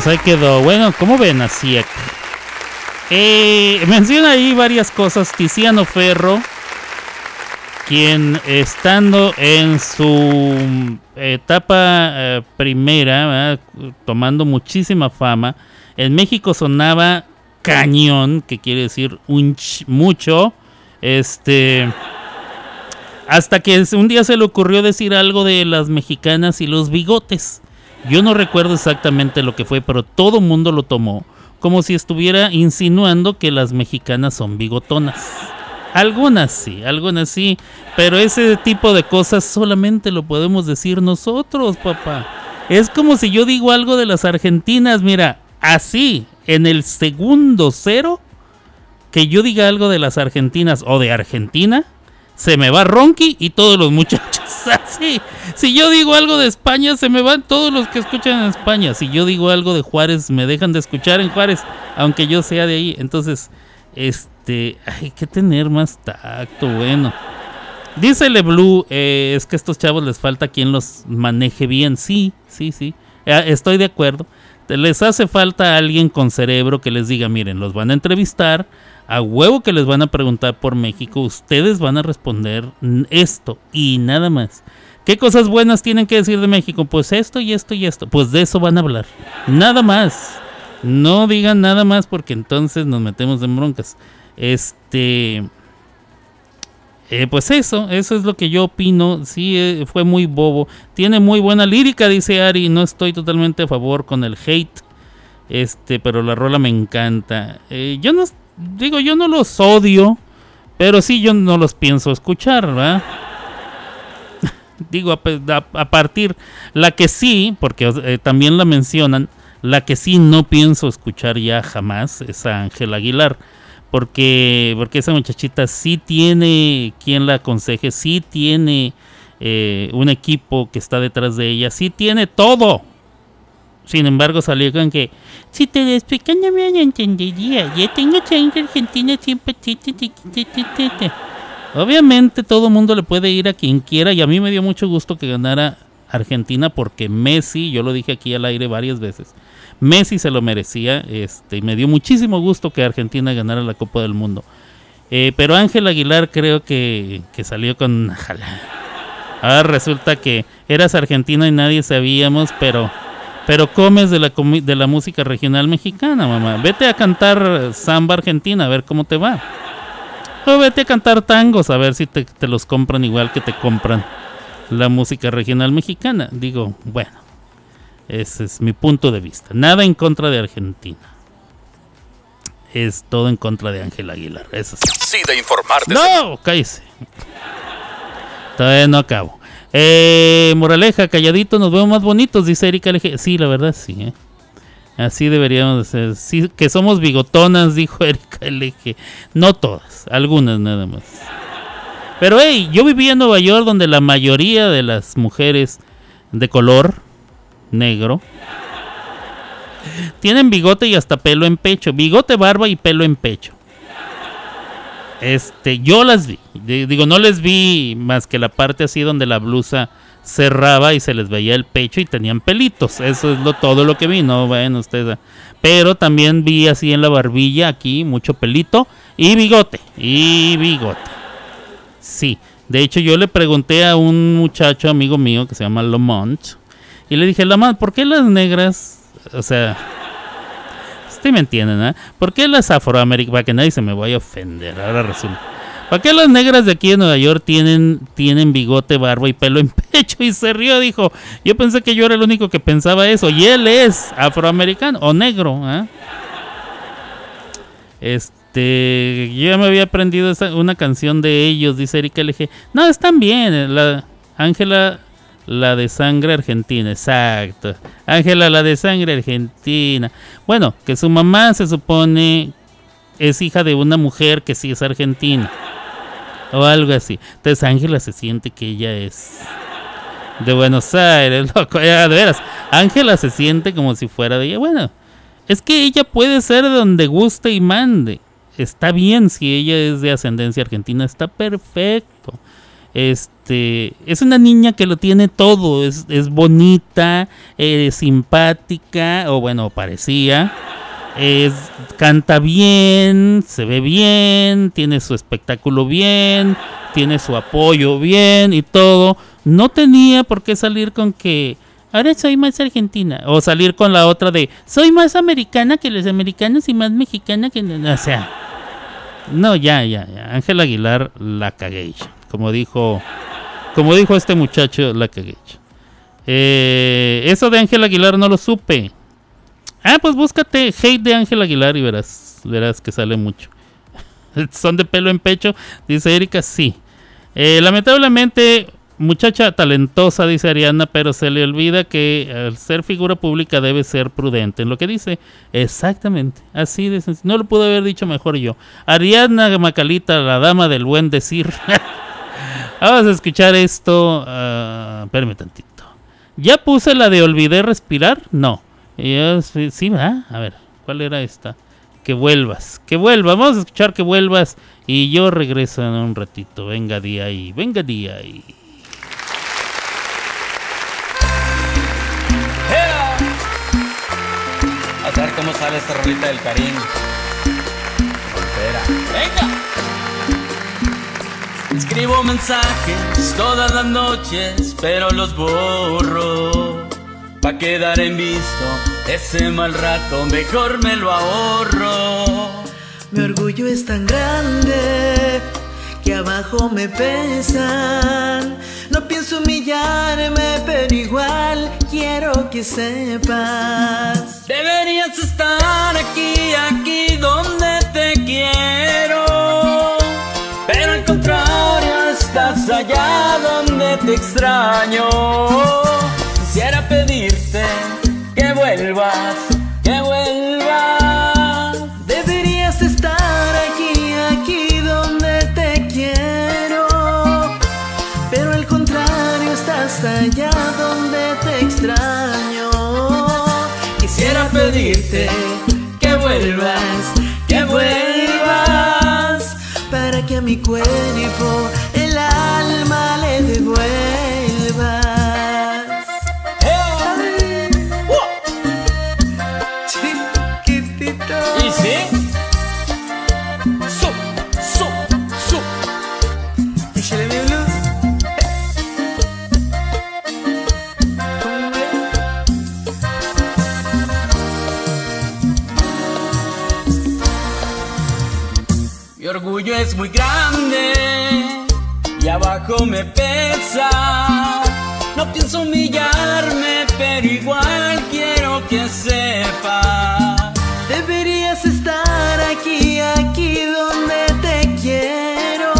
A: Vámonos, ahí quedó. Bueno, ¿cómo ven así? Eh, menciona ahí varias cosas. Tiziano Ferro, quien estando en su etapa eh, primera, tomando muchísima fama, en México sonaba cañón, que quiere decir un ch- mucho. Este. Hasta que un día se le ocurrió decir algo de las mexicanas y los bigotes. Yo no recuerdo exactamente lo que fue, pero todo mundo lo tomó como si estuviera insinuando que las mexicanas son bigotonas. Algunas sí, algunas sí, pero ese tipo de cosas solamente lo podemos decir nosotros, papá. Es como si yo digo algo de las argentinas, mira, así, en el segundo cero, que yo diga algo de las argentinas o de Argentina, se me va Ronqui y todos los muchachos. Así. Si yo digo algo de España, se me van todos los que escuchan en España. Si yo digo algo de Juárez, me dejan de escuchar en Juárez, aunque yo sea de ahí. Entonces, este, hay que tener más tacto, bueno. Dice Blue, eh, es que a estos chavos les falta quien los maneje bien. Sí, sí, sí. Eh, estoy de acuerdo. Les hace falta alguien con cerebro que les diga, miren, los van a entrevistar, a huevo que les van a preguntar por México, ustedes van a responder esto y nada más. ¿Qué cosas buenas tienen que decir de México? Pues esto y esto y esto. Pues de eso van a hablar. Nada más. No digan nada más porque entonces nos metemos en broncas. Este... Eh, pues eso, eso es lo que yo opino. Sí, eh, fue muy bobo. Tiene muy buena lírica, dice Ari. No estoy totalmente a favor con el hate. Este, pero la rola me encanta. Eh, yo no digo, yo no los odio, pero sí yo no los pienso escuchar, digo, a, a- partir, la que sí, porque eh, también la mencionan, la que sí no pienso escuchar ya jamás es a Aguilar. Porque, porque esa muchachita sí tiene quien la aconseje, sí tiene eh, un equipo que está detrás de ella, sí tiene todo. Sin embargo, salió con que si te lo no me entendería. Yo tengo sangre argentina siempre. ti, ti, ti, ti, ti, ti, ti". Obviamente todo mundo le puede ir a quien quiera y a mí me dio mucho gusto que ganara Argentina porque Messi, yo lo dije aquí al aire varias veces, Messi se lo merecía, este, y me dio muchísimo gusto que Argentina ganara la Copa del Mundo. Eh, pero Ángel Aguilar creo que, que salió con. Ahora resulta que eras argentina y nadie sabíamos, pero pero comes de la de la música regional mexicana, mamá. Vete a cantar samba argentina a ver cómo te va. O vete a cantar tangos a ver si te, te los compran igual que te compran la música regional mexicana. Digo, bueno, ese es mi punto de vista. Nada en contra de Argentina. Es todo en contra de Ángel Aguilar. Eso sí.
E: Sí, de informarte.
A: No, cállese. Todavía no acabo. Eh, moraleja, calladito, nos vemos más bonitos, dice Erika LG. Sí, la verdad, sí. ¿eh? Así deberíamos de ser. Sí, que somos bigotonas, dijo Erika LG. No todas, algunas nada más. Pero hey, yo vivía en Nueva York donde la mayoría de las mujeres de color negro tienen bigote y hasta pelo en pecho. Bigote, barba y pelo en pecho. Este, yo las vi. Di- Digo, no les vi más que la parte así donde la blusa cerraba y se les veía el pecho y tenían pelitos. Eso es lo, todo lo que vi, no bueno ustedes. Pero también vi así en la barbilla aquí mucho pelito y bigote. Y bigote. Sí. De hecho, yo le pregunté a un muchacho amigo mío que se llama Lamont. Y le dije, Lamont, ¿por qué las negras? O sea, Usted me entienden, ¿eh? ¿Por qué las afroamericanas? Para que nadie se me vaya a ofender, ahora resulta. ¿Para qué las negras de aquí de Nueva York tienen, tienen bigote, barba y pelo en pecho? Y se rió, dijo. Yo pensé que yo era el único que pensaba eso. Y él es afroamericano o negro, ¿eh? Este, yo ya me había aprendido una canción de ellos, dice Erika LG. No, están bien. eh, La Ángela, la de sangre argentina, exacto. Ángela, la de sangre argentina. Bueno, que su mamá se supone es hija de una mujer que sí es argentina. O algo así. Entonces Ángela se siente que ella es de Buenos Aires, loco. de veras. Ángela se siente como si fuera de ella. Bueno, es que ella puede ser de donde guste y mande. Está bien si ella es de ascendencia argentina, está perfecto. Este es una niña que lo tiene todo, es, es bonita, es simpática, o bueno, parecía. Es, canta bien, se ve bien, tiene su espectáculo bien, tiene su apoyo bien y todo. No tenía por qué salir con que ahora soy más argentina. O salir con la otra de, soy más americana que los americanos y más mexicana que... O sea, no, ya, ya, ya. Ángel Aguilar la cagué. Como dijo, como dijo este muchacho, la cagué. Eh, eso de Ángel Aguilar no lo supe. Ah, pues búscate hate de Ángel Aguilar y verás, verás que sale mucho. Son de pelo en pecho, dice Erika, sí. Eh, lamentablemente, muchacha talentosa, dice Ariana, pero se le olvida que al ser figura pública debe ser prudente en lo que dice. Exactamente, así de sencillo. No lo pude haber dicho mejor yo. Ariana Macalita, la dama del buen decir. Vamos a escuchar esto. ah, espérame tantito. ¿Ya puse la de olvidé respirar? No. Sí, ¿verdad? A ver, ¿cuál era esta? Que vuelvas, que vuelvas. Vamos a escuchar que vuelvas. Y yo regreso en un ratito. Venga día ahí, venga día ahí.
G: A ver cómo sale esta rolita del Karim. Escribo mensajes todas las noches, pero los borro. Pa' quedar en visto ese mal rato, mejor me lo ahorro.
Q: Mi orgullo es tan grande que abajo me pesan. No pienso humillarme, pero igual quiero que sepas.
G: Deberías estar aquí, aquí donde te quiero. Estás allá donde te extraño. Quisiera pedirte que vuelvas, que vuelvas.
Q: Deberías estar aquí, aquí donde te quiero. Pero al contrario, estás allá donde te extraño.
G: Quisiera pedirte que vuelvas, que vuelvas.
Q: Para que a mi cuerpo
G: es muy grande y abajo me pesa. No pienso humillarme, pero igual quiero que sepas.
Q: Deberías estar aquí, aquí donde te quiero.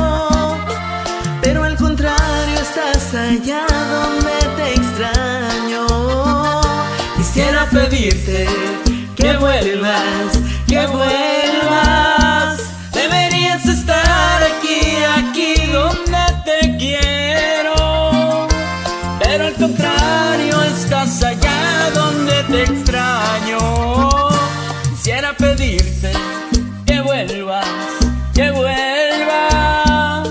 Q: Pero al contrario, estás allá donde te extraño.
G: Quisiera pedirte que vuelvas, que vuelvas. Extraño. Quisiera pedirte que vuelvas, que vuelvas.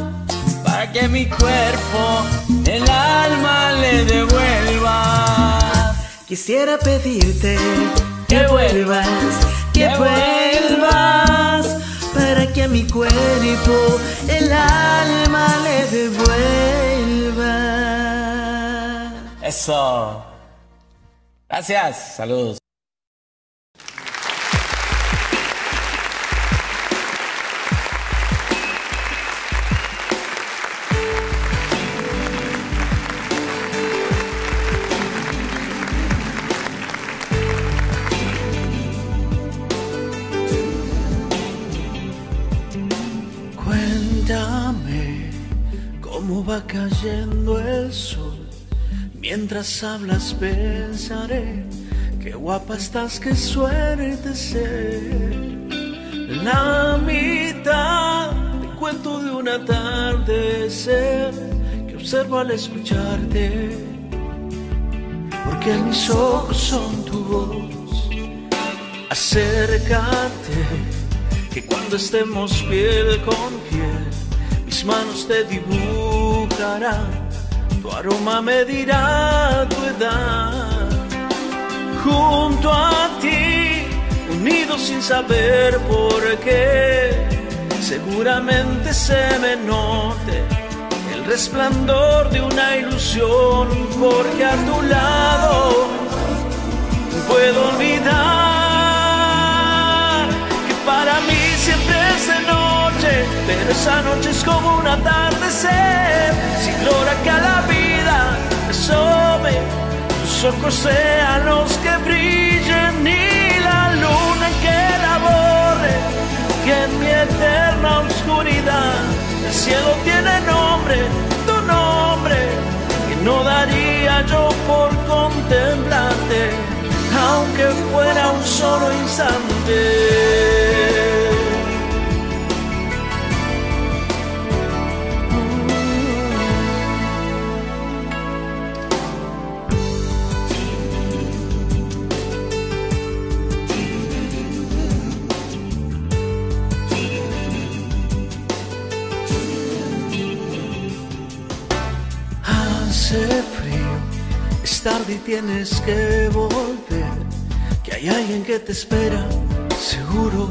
G: Para que mi cuerpo, el alma le devuelva.
Q: Quisiera pedirte que vuelvas, que vuelvas, para que mi cuerpo el alma le devuelva.
G: Eso. Gracias. Saludos.
Q: Cuéntame cómo va cayendo el sol. Mientras hablas pensaré, qué guapa estás, qué suerte ser. La mitad del cuento de un atardecer que observo al escucharte. Porque mis ojos son tu voz. Acércate, que cuando estemos piel con piel, mis manos te dibujarán tu aroma me dirá tu edad. Junto a ti, unidos sin saber por qué, seguramente se me note el
F: resplandor de una ilusión, porque a tu lado puedo olvidar pero esa noche es como un atardecer, sin gloria que a la vida asome, tus ojos sean los que brillen y la luna que la borre, que en mi eterna oscuridad el cielo tiene nombre, tu nombre, que no daría yo por contemplarte, aunque fuera un solo instante. Tarde y tienes que volver. Que hay alguien que te espera, seguro.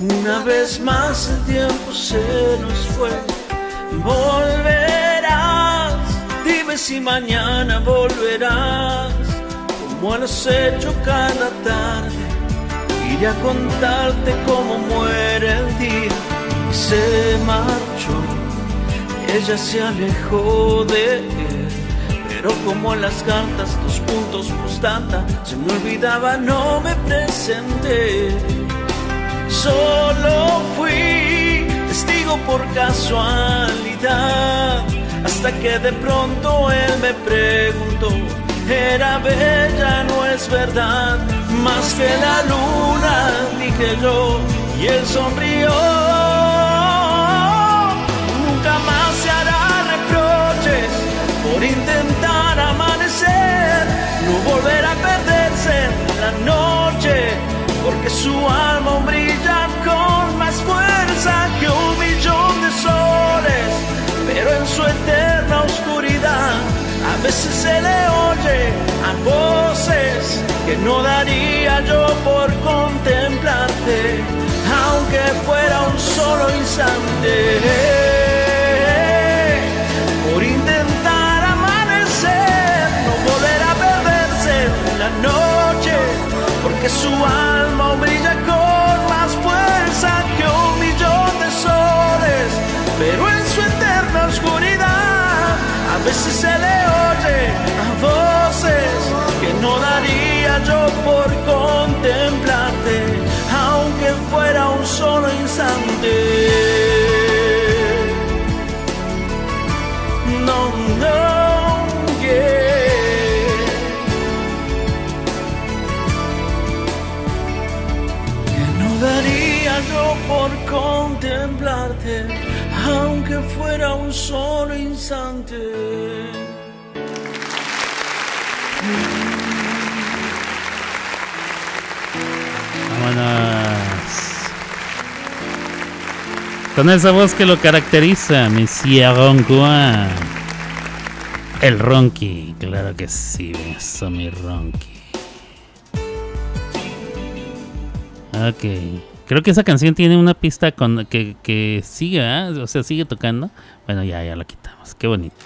F: Una vez más el tiempo se nos fue. Volverás, dime si mañana volverás. Como lo has hecho cada tarde. Iré a contarte cómo muere el día. Y se marchó ella se alejó de él. Pero como en las cartas tus puntos postdata se me olvidaba, no me presenté. Solo fui testigo por casualidad, hasta que de pronto él me preguntó, era bella, no es verdad, más que la luna, dije yo, y él sonrió nunca más se hará reproches por intentar no volverá a perderse en la noche, porque su alma brilla con más fuerza que un millón de soles, pero en su eterna oscuridad a veces se le oye a voces que no daría yo por contemplarte, aunque fuera un solo instante noche, porque su alma brilla con más fuerza que un millón de soles, pero en su eterna oscuridad a veces se le oye a voces que no daría yo por contemplarte, aunque fuera un solo instante. Por contemplarte, aunque fuera un solo instante.
A: Vámonos. Con esa voz que lo caracteriza, Monsieur Roncois. El Ronqui, claro que sí, eso, mi Ronqui. Ok. Creo que esa canción tiene una pista con que, que sigue, ¿ah? o sea, sigue tocando. Bueno, ya, ya la quitamos. Qué bonito.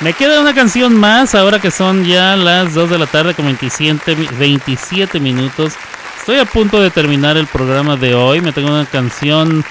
A: Me queda una canción más ahora que son ya las 2 de la tarde con 27, mi- 27 minutos. Estoy a punto de terminar el programa de hoy. Me tengo una canción.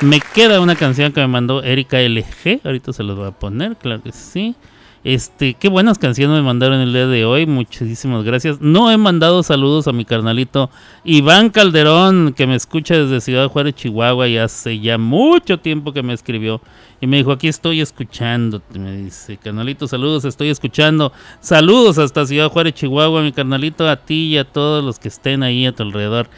A: Me queda una canción que me mandó Erika LG. Ahorita se los voy a poner, claro que sí. Este, qué buenas canciones me mandaron el día de hoy. Muchísimas gracias. No he mandado saludos a mi carnalito Iván Calderón, que me escucha desde Ciudad Juárez, Chihuahua, y hace ya mucho tiempo que me escribió. Y me dijo, aquí estoy escuchándote. Me dice, carnalito, saludos, estoy escuchando. Saludos hasta Ciudad Juárez, Chihuahua, mi carnalito, a ti y a todos los que estén ahí a tu alrededor.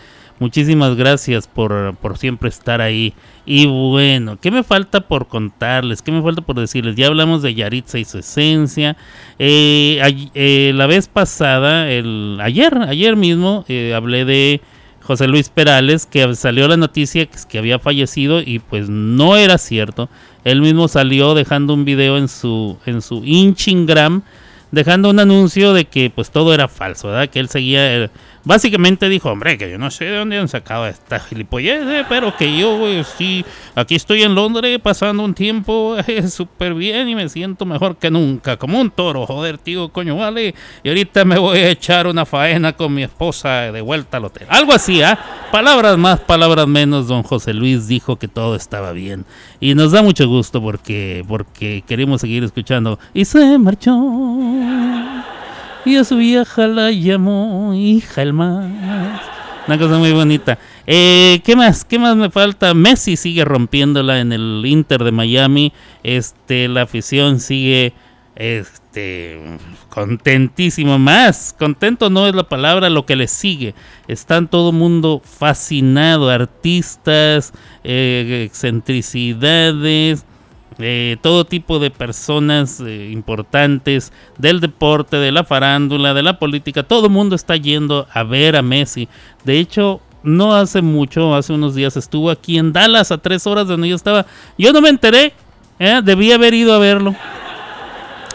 A: Muchísimas gracias por, por siempre estar ahí. Y bueno, ¿qué me falta por contarles? ¿Qué me falta por decirles? Ya hablamos de Yaritza y su esencia. Eh, eh, la vez pasada, el, ayer, ayer mismo, eh, hablé de José Luis Perales, que salió la noticia que, había fallecido y pues no era cierto. Él mismo salió dejando un video en su, en su Inchingram dejando un anuncio de que pues todo era falso, ¿verdad? Que él seguía eh, Básicamente dijo, hombre, que yo no sé de dónde han sacado esta gilipollez, eh, pero que yo eh, sí, aquí estoy en Londres pasando un tiempo eh, súper bien y me siento mejor que nunca, como un toro, joder, tío, coño, vale. Y ahorita me voy a echar una faena con mi esposa de vuelta al hotel. Algo así, ¿ah? Palabras más, palabras menos, don José Luis dijo que todo estaba bien. Y nos da mucho gusto porque, porque queremos seguir escuchando. Y se marchó. Y a su vieja la llamó hija el más. Una cosa muy bonita. Eh, ¿Qué más? ¿Qué más me falta? Messi sigue rompiéndola en el Inter de Miami. Este, la afición sigue este contentísimo más contento no es la palabra lo que le sigue están todo mundo fascinado artistas eh, excentricidades eh, todo tipo de personas eh, importantes del deporte, de la farándula, de la política, todo el mundo está yendo a ver a Messi. De hecho, no hace mucho, hace unos días estuvo aquí en Dallas a tres horas de donde yo estaba. Yo no me enteré, ¿eh? debí haber ido a verlo.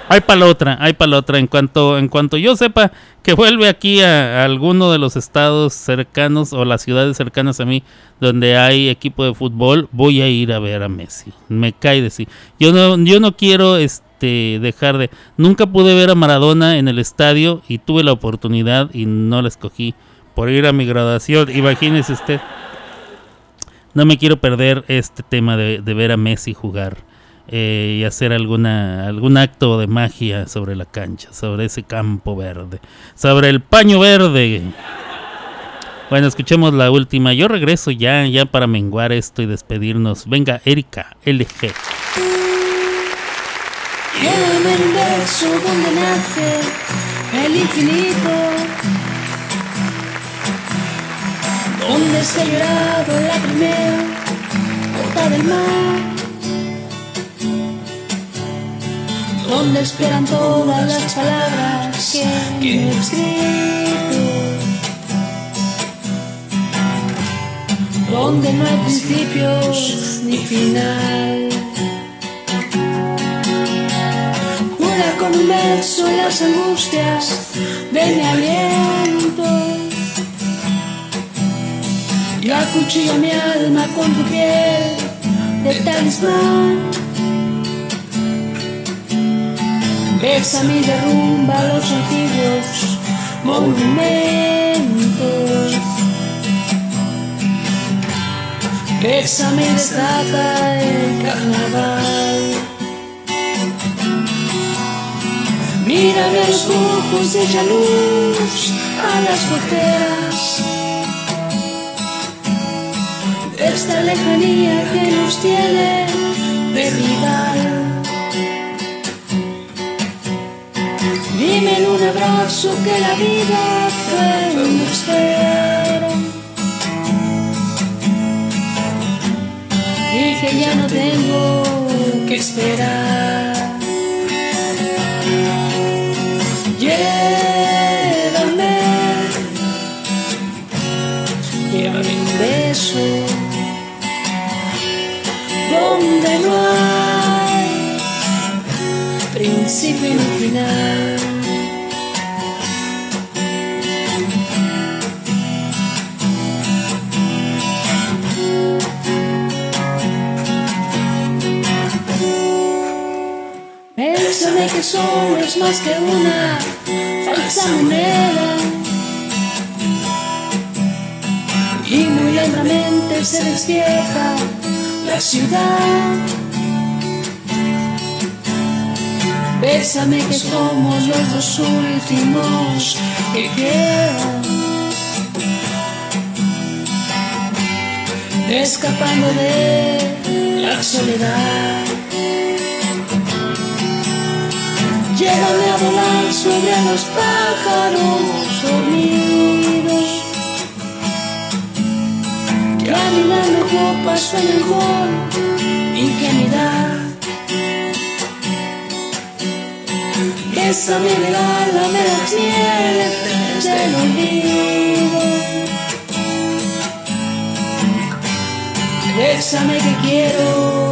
A: Hay para la otra, hay para la otra. En cuanto, en cuanto yo sepa que vuelve aquí a, alguno de los estados cercanos o las ciudades cercanas a mí donde hay equipo de fútbol, voy a ir a ver a Messi. Me cae de sí. Yo no, yo no quiero este dejar de. Nunca pude ver a Maradona en el estadio y tuve la oportunidad y no la escogí por ir a mi graduación. Imagínese usted. No me quiero perder este tema de, de ver a Messi jugar eh, y hacer alguna algún acto de magia sobre la cancha, sobre ese campo verde, sobre el paño verde. Bueno, escuchemos la última. Yo regreso ya, ya para menguar esto y despedirnos. Venga, Erika, LG.
H: Un beso donde nace el infinito, donde se ha llorado la primera gota del mar. Donde esperan todas las palabras que he escrito, donde no hay principios ni final. Cura con un beso las angustias de mi aliento y acuchilla mi alma con tu piel de talismán. Bésame y derrumba los antiguos monumentos. Bésame y desata el carnaval. Mírame a los ojos y echa luz a las fronteras. Esta lejanía que nos tiene de rival. Abrazo que la vida fue un espera y que ya no tengo que esperar. Llévame, llévame un beso donde no hay principio ni final. Solo es más que una falsa moneda y muy lentamente se despierta la ciudad. Bésame que somos los dos últimos que quedan. Escapando de la soledad. Llévame a volar sobre los pájaros dormidos. Que anidando copas en con ingenuidad. Bésame, regálame las nieves del olvido. Bésame que quiero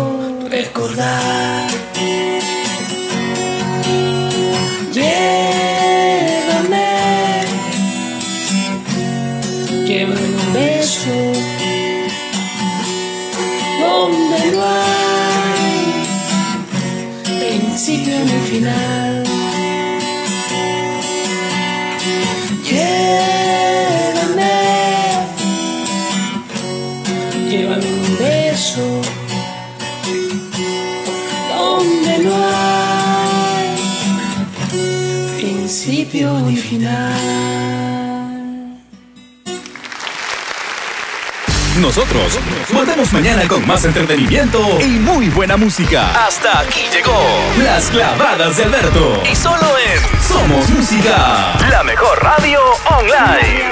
E: Nosotros volvemos mañana con más entretenimiento y muy buena música. Hasta aquí llegó Las Clavadas de Alberto. Y solo en Somos Música, la mejor radio online.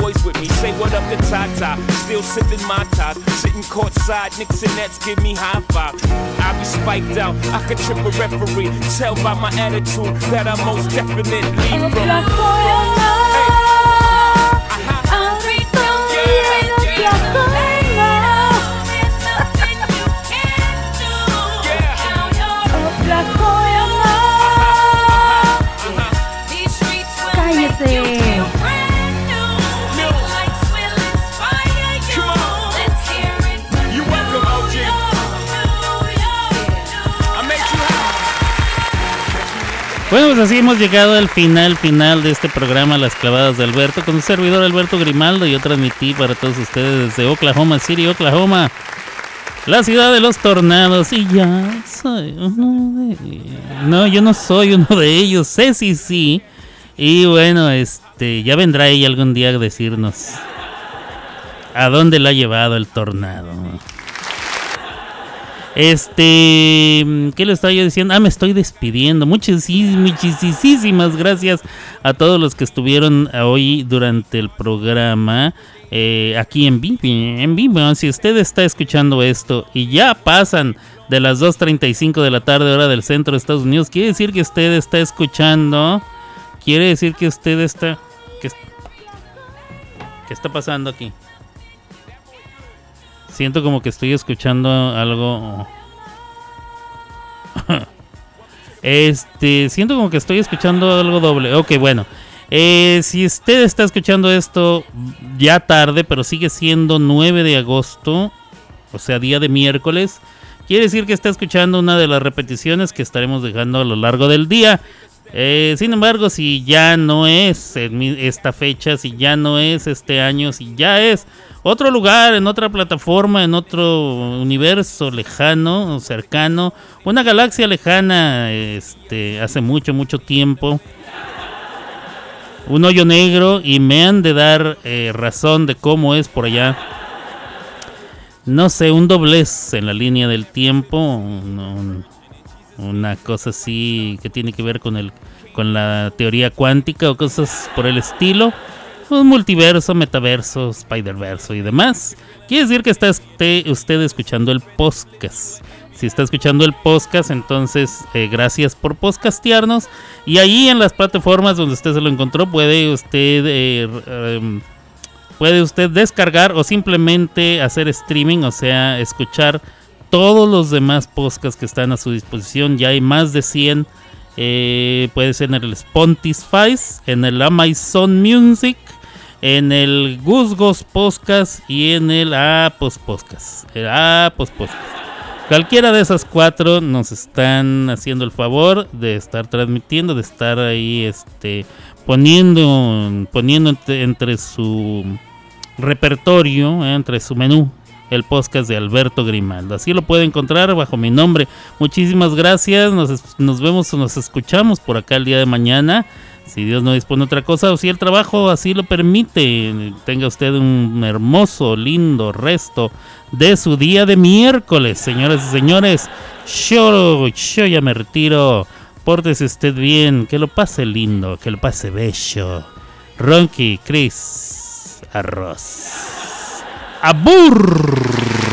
R: boys with me. Say what up to Tata, still sipping my top. Sitting courtside, Knicks and Nets give me high five. I be spiked out, I could trip a referee. Tell by my attitude that I most definitely from.
B: Cállate.
A: Bueno, pues así hemos llegado al final, final de este programa Las Clavadas de Alberto con un servidor Alberto Grimaldo. Yo transmití para todos ustedes desde Oklahoma City, Oklahoma, la ciudad de los tornados. Y ya soy uno de... No, yo no soy uno de ellos, sé si sí. Y bueno, este, ya vendrá ella algún día a decirnos a dónde la ha llevado el tornado. Este, ¿qué le estaba yo diciendo? Ah, me estoy despidiendo. Muchísimas gracias a todos los que estuvieron hoy durante el programa. eh, aquí en vivo. Si usted está escuchando esto y ya pasan de las 2.35 de la tarde hora del centro de Estados Unidos, quiere decir que usted está escuchando. Quiere decir que usted está... ¿Qué, qué está pasando aquí? Siento como que estoy escuchando algo. Este, siento como que estoy escuchando algo doble. Ok, bueno. Eh, si usted está escuchando esto ya tarde, pero sigue siendo 9 de agosto, o sea, día de miércoles, quiere decir que está escuchando una de las repeticiones que estaremos dejando a lo largo del día. Eh, sin embargo, si ya no es esta fecha, si ya no es este año, si ya es otro lugar, en otra plataforma, en otro universo lejano, cercano, una galaxia lejana, este, hace mucho, mucho tiempo, un hoyo negro y me han de dar eh, razón de cómo es por allá. No sé, un doblez en la línea del tiempo, un- una cosa así que tiene que ver con el con la teoría cuántica o cosas por el estilo. Un multiverso, metaverso, spiderverso y demás. Quiere decir que está esté usted escuchando el podcast. Si está escuchando el podcast, entonces eh, gracias por podcastearnos. Y ahí en las plataformas donde usted se lo encontró, puede usted eh, em, puede usted descargar o simplemente hacer streaming, o sea, escuchar todos los demás podcasts que están a su disposición. Ya hay más de 100. eh, puede ser en el Spotify, en el Amazon Music, en el Gusgos Podcast y en el Apos Podcast. El Apos Podcast. Cualquiera de esas cuatro nos están haciendo el favor de estar transmitiendo, de estar ahí este, poniendo, poniendo entre, su repertorio, eh, entre su menú, el podcast de Alberto Grimaldo. Así lo puede encontrar bajo mi nombre. Muchísimas gracias. Nos, nos vemos o nos escuchamos por acá el día de mañana. Si Dios no dispone otra cosa o si el trabajo así lo permite, tenga usted un hermoso, lindo resto de su día de miércoles, señoras y señores. Yo, yo ya me retiro. Pórtese usted bien, que lo pase lindo, que lo pase bello. Ronky, Chris, arroz. Abur.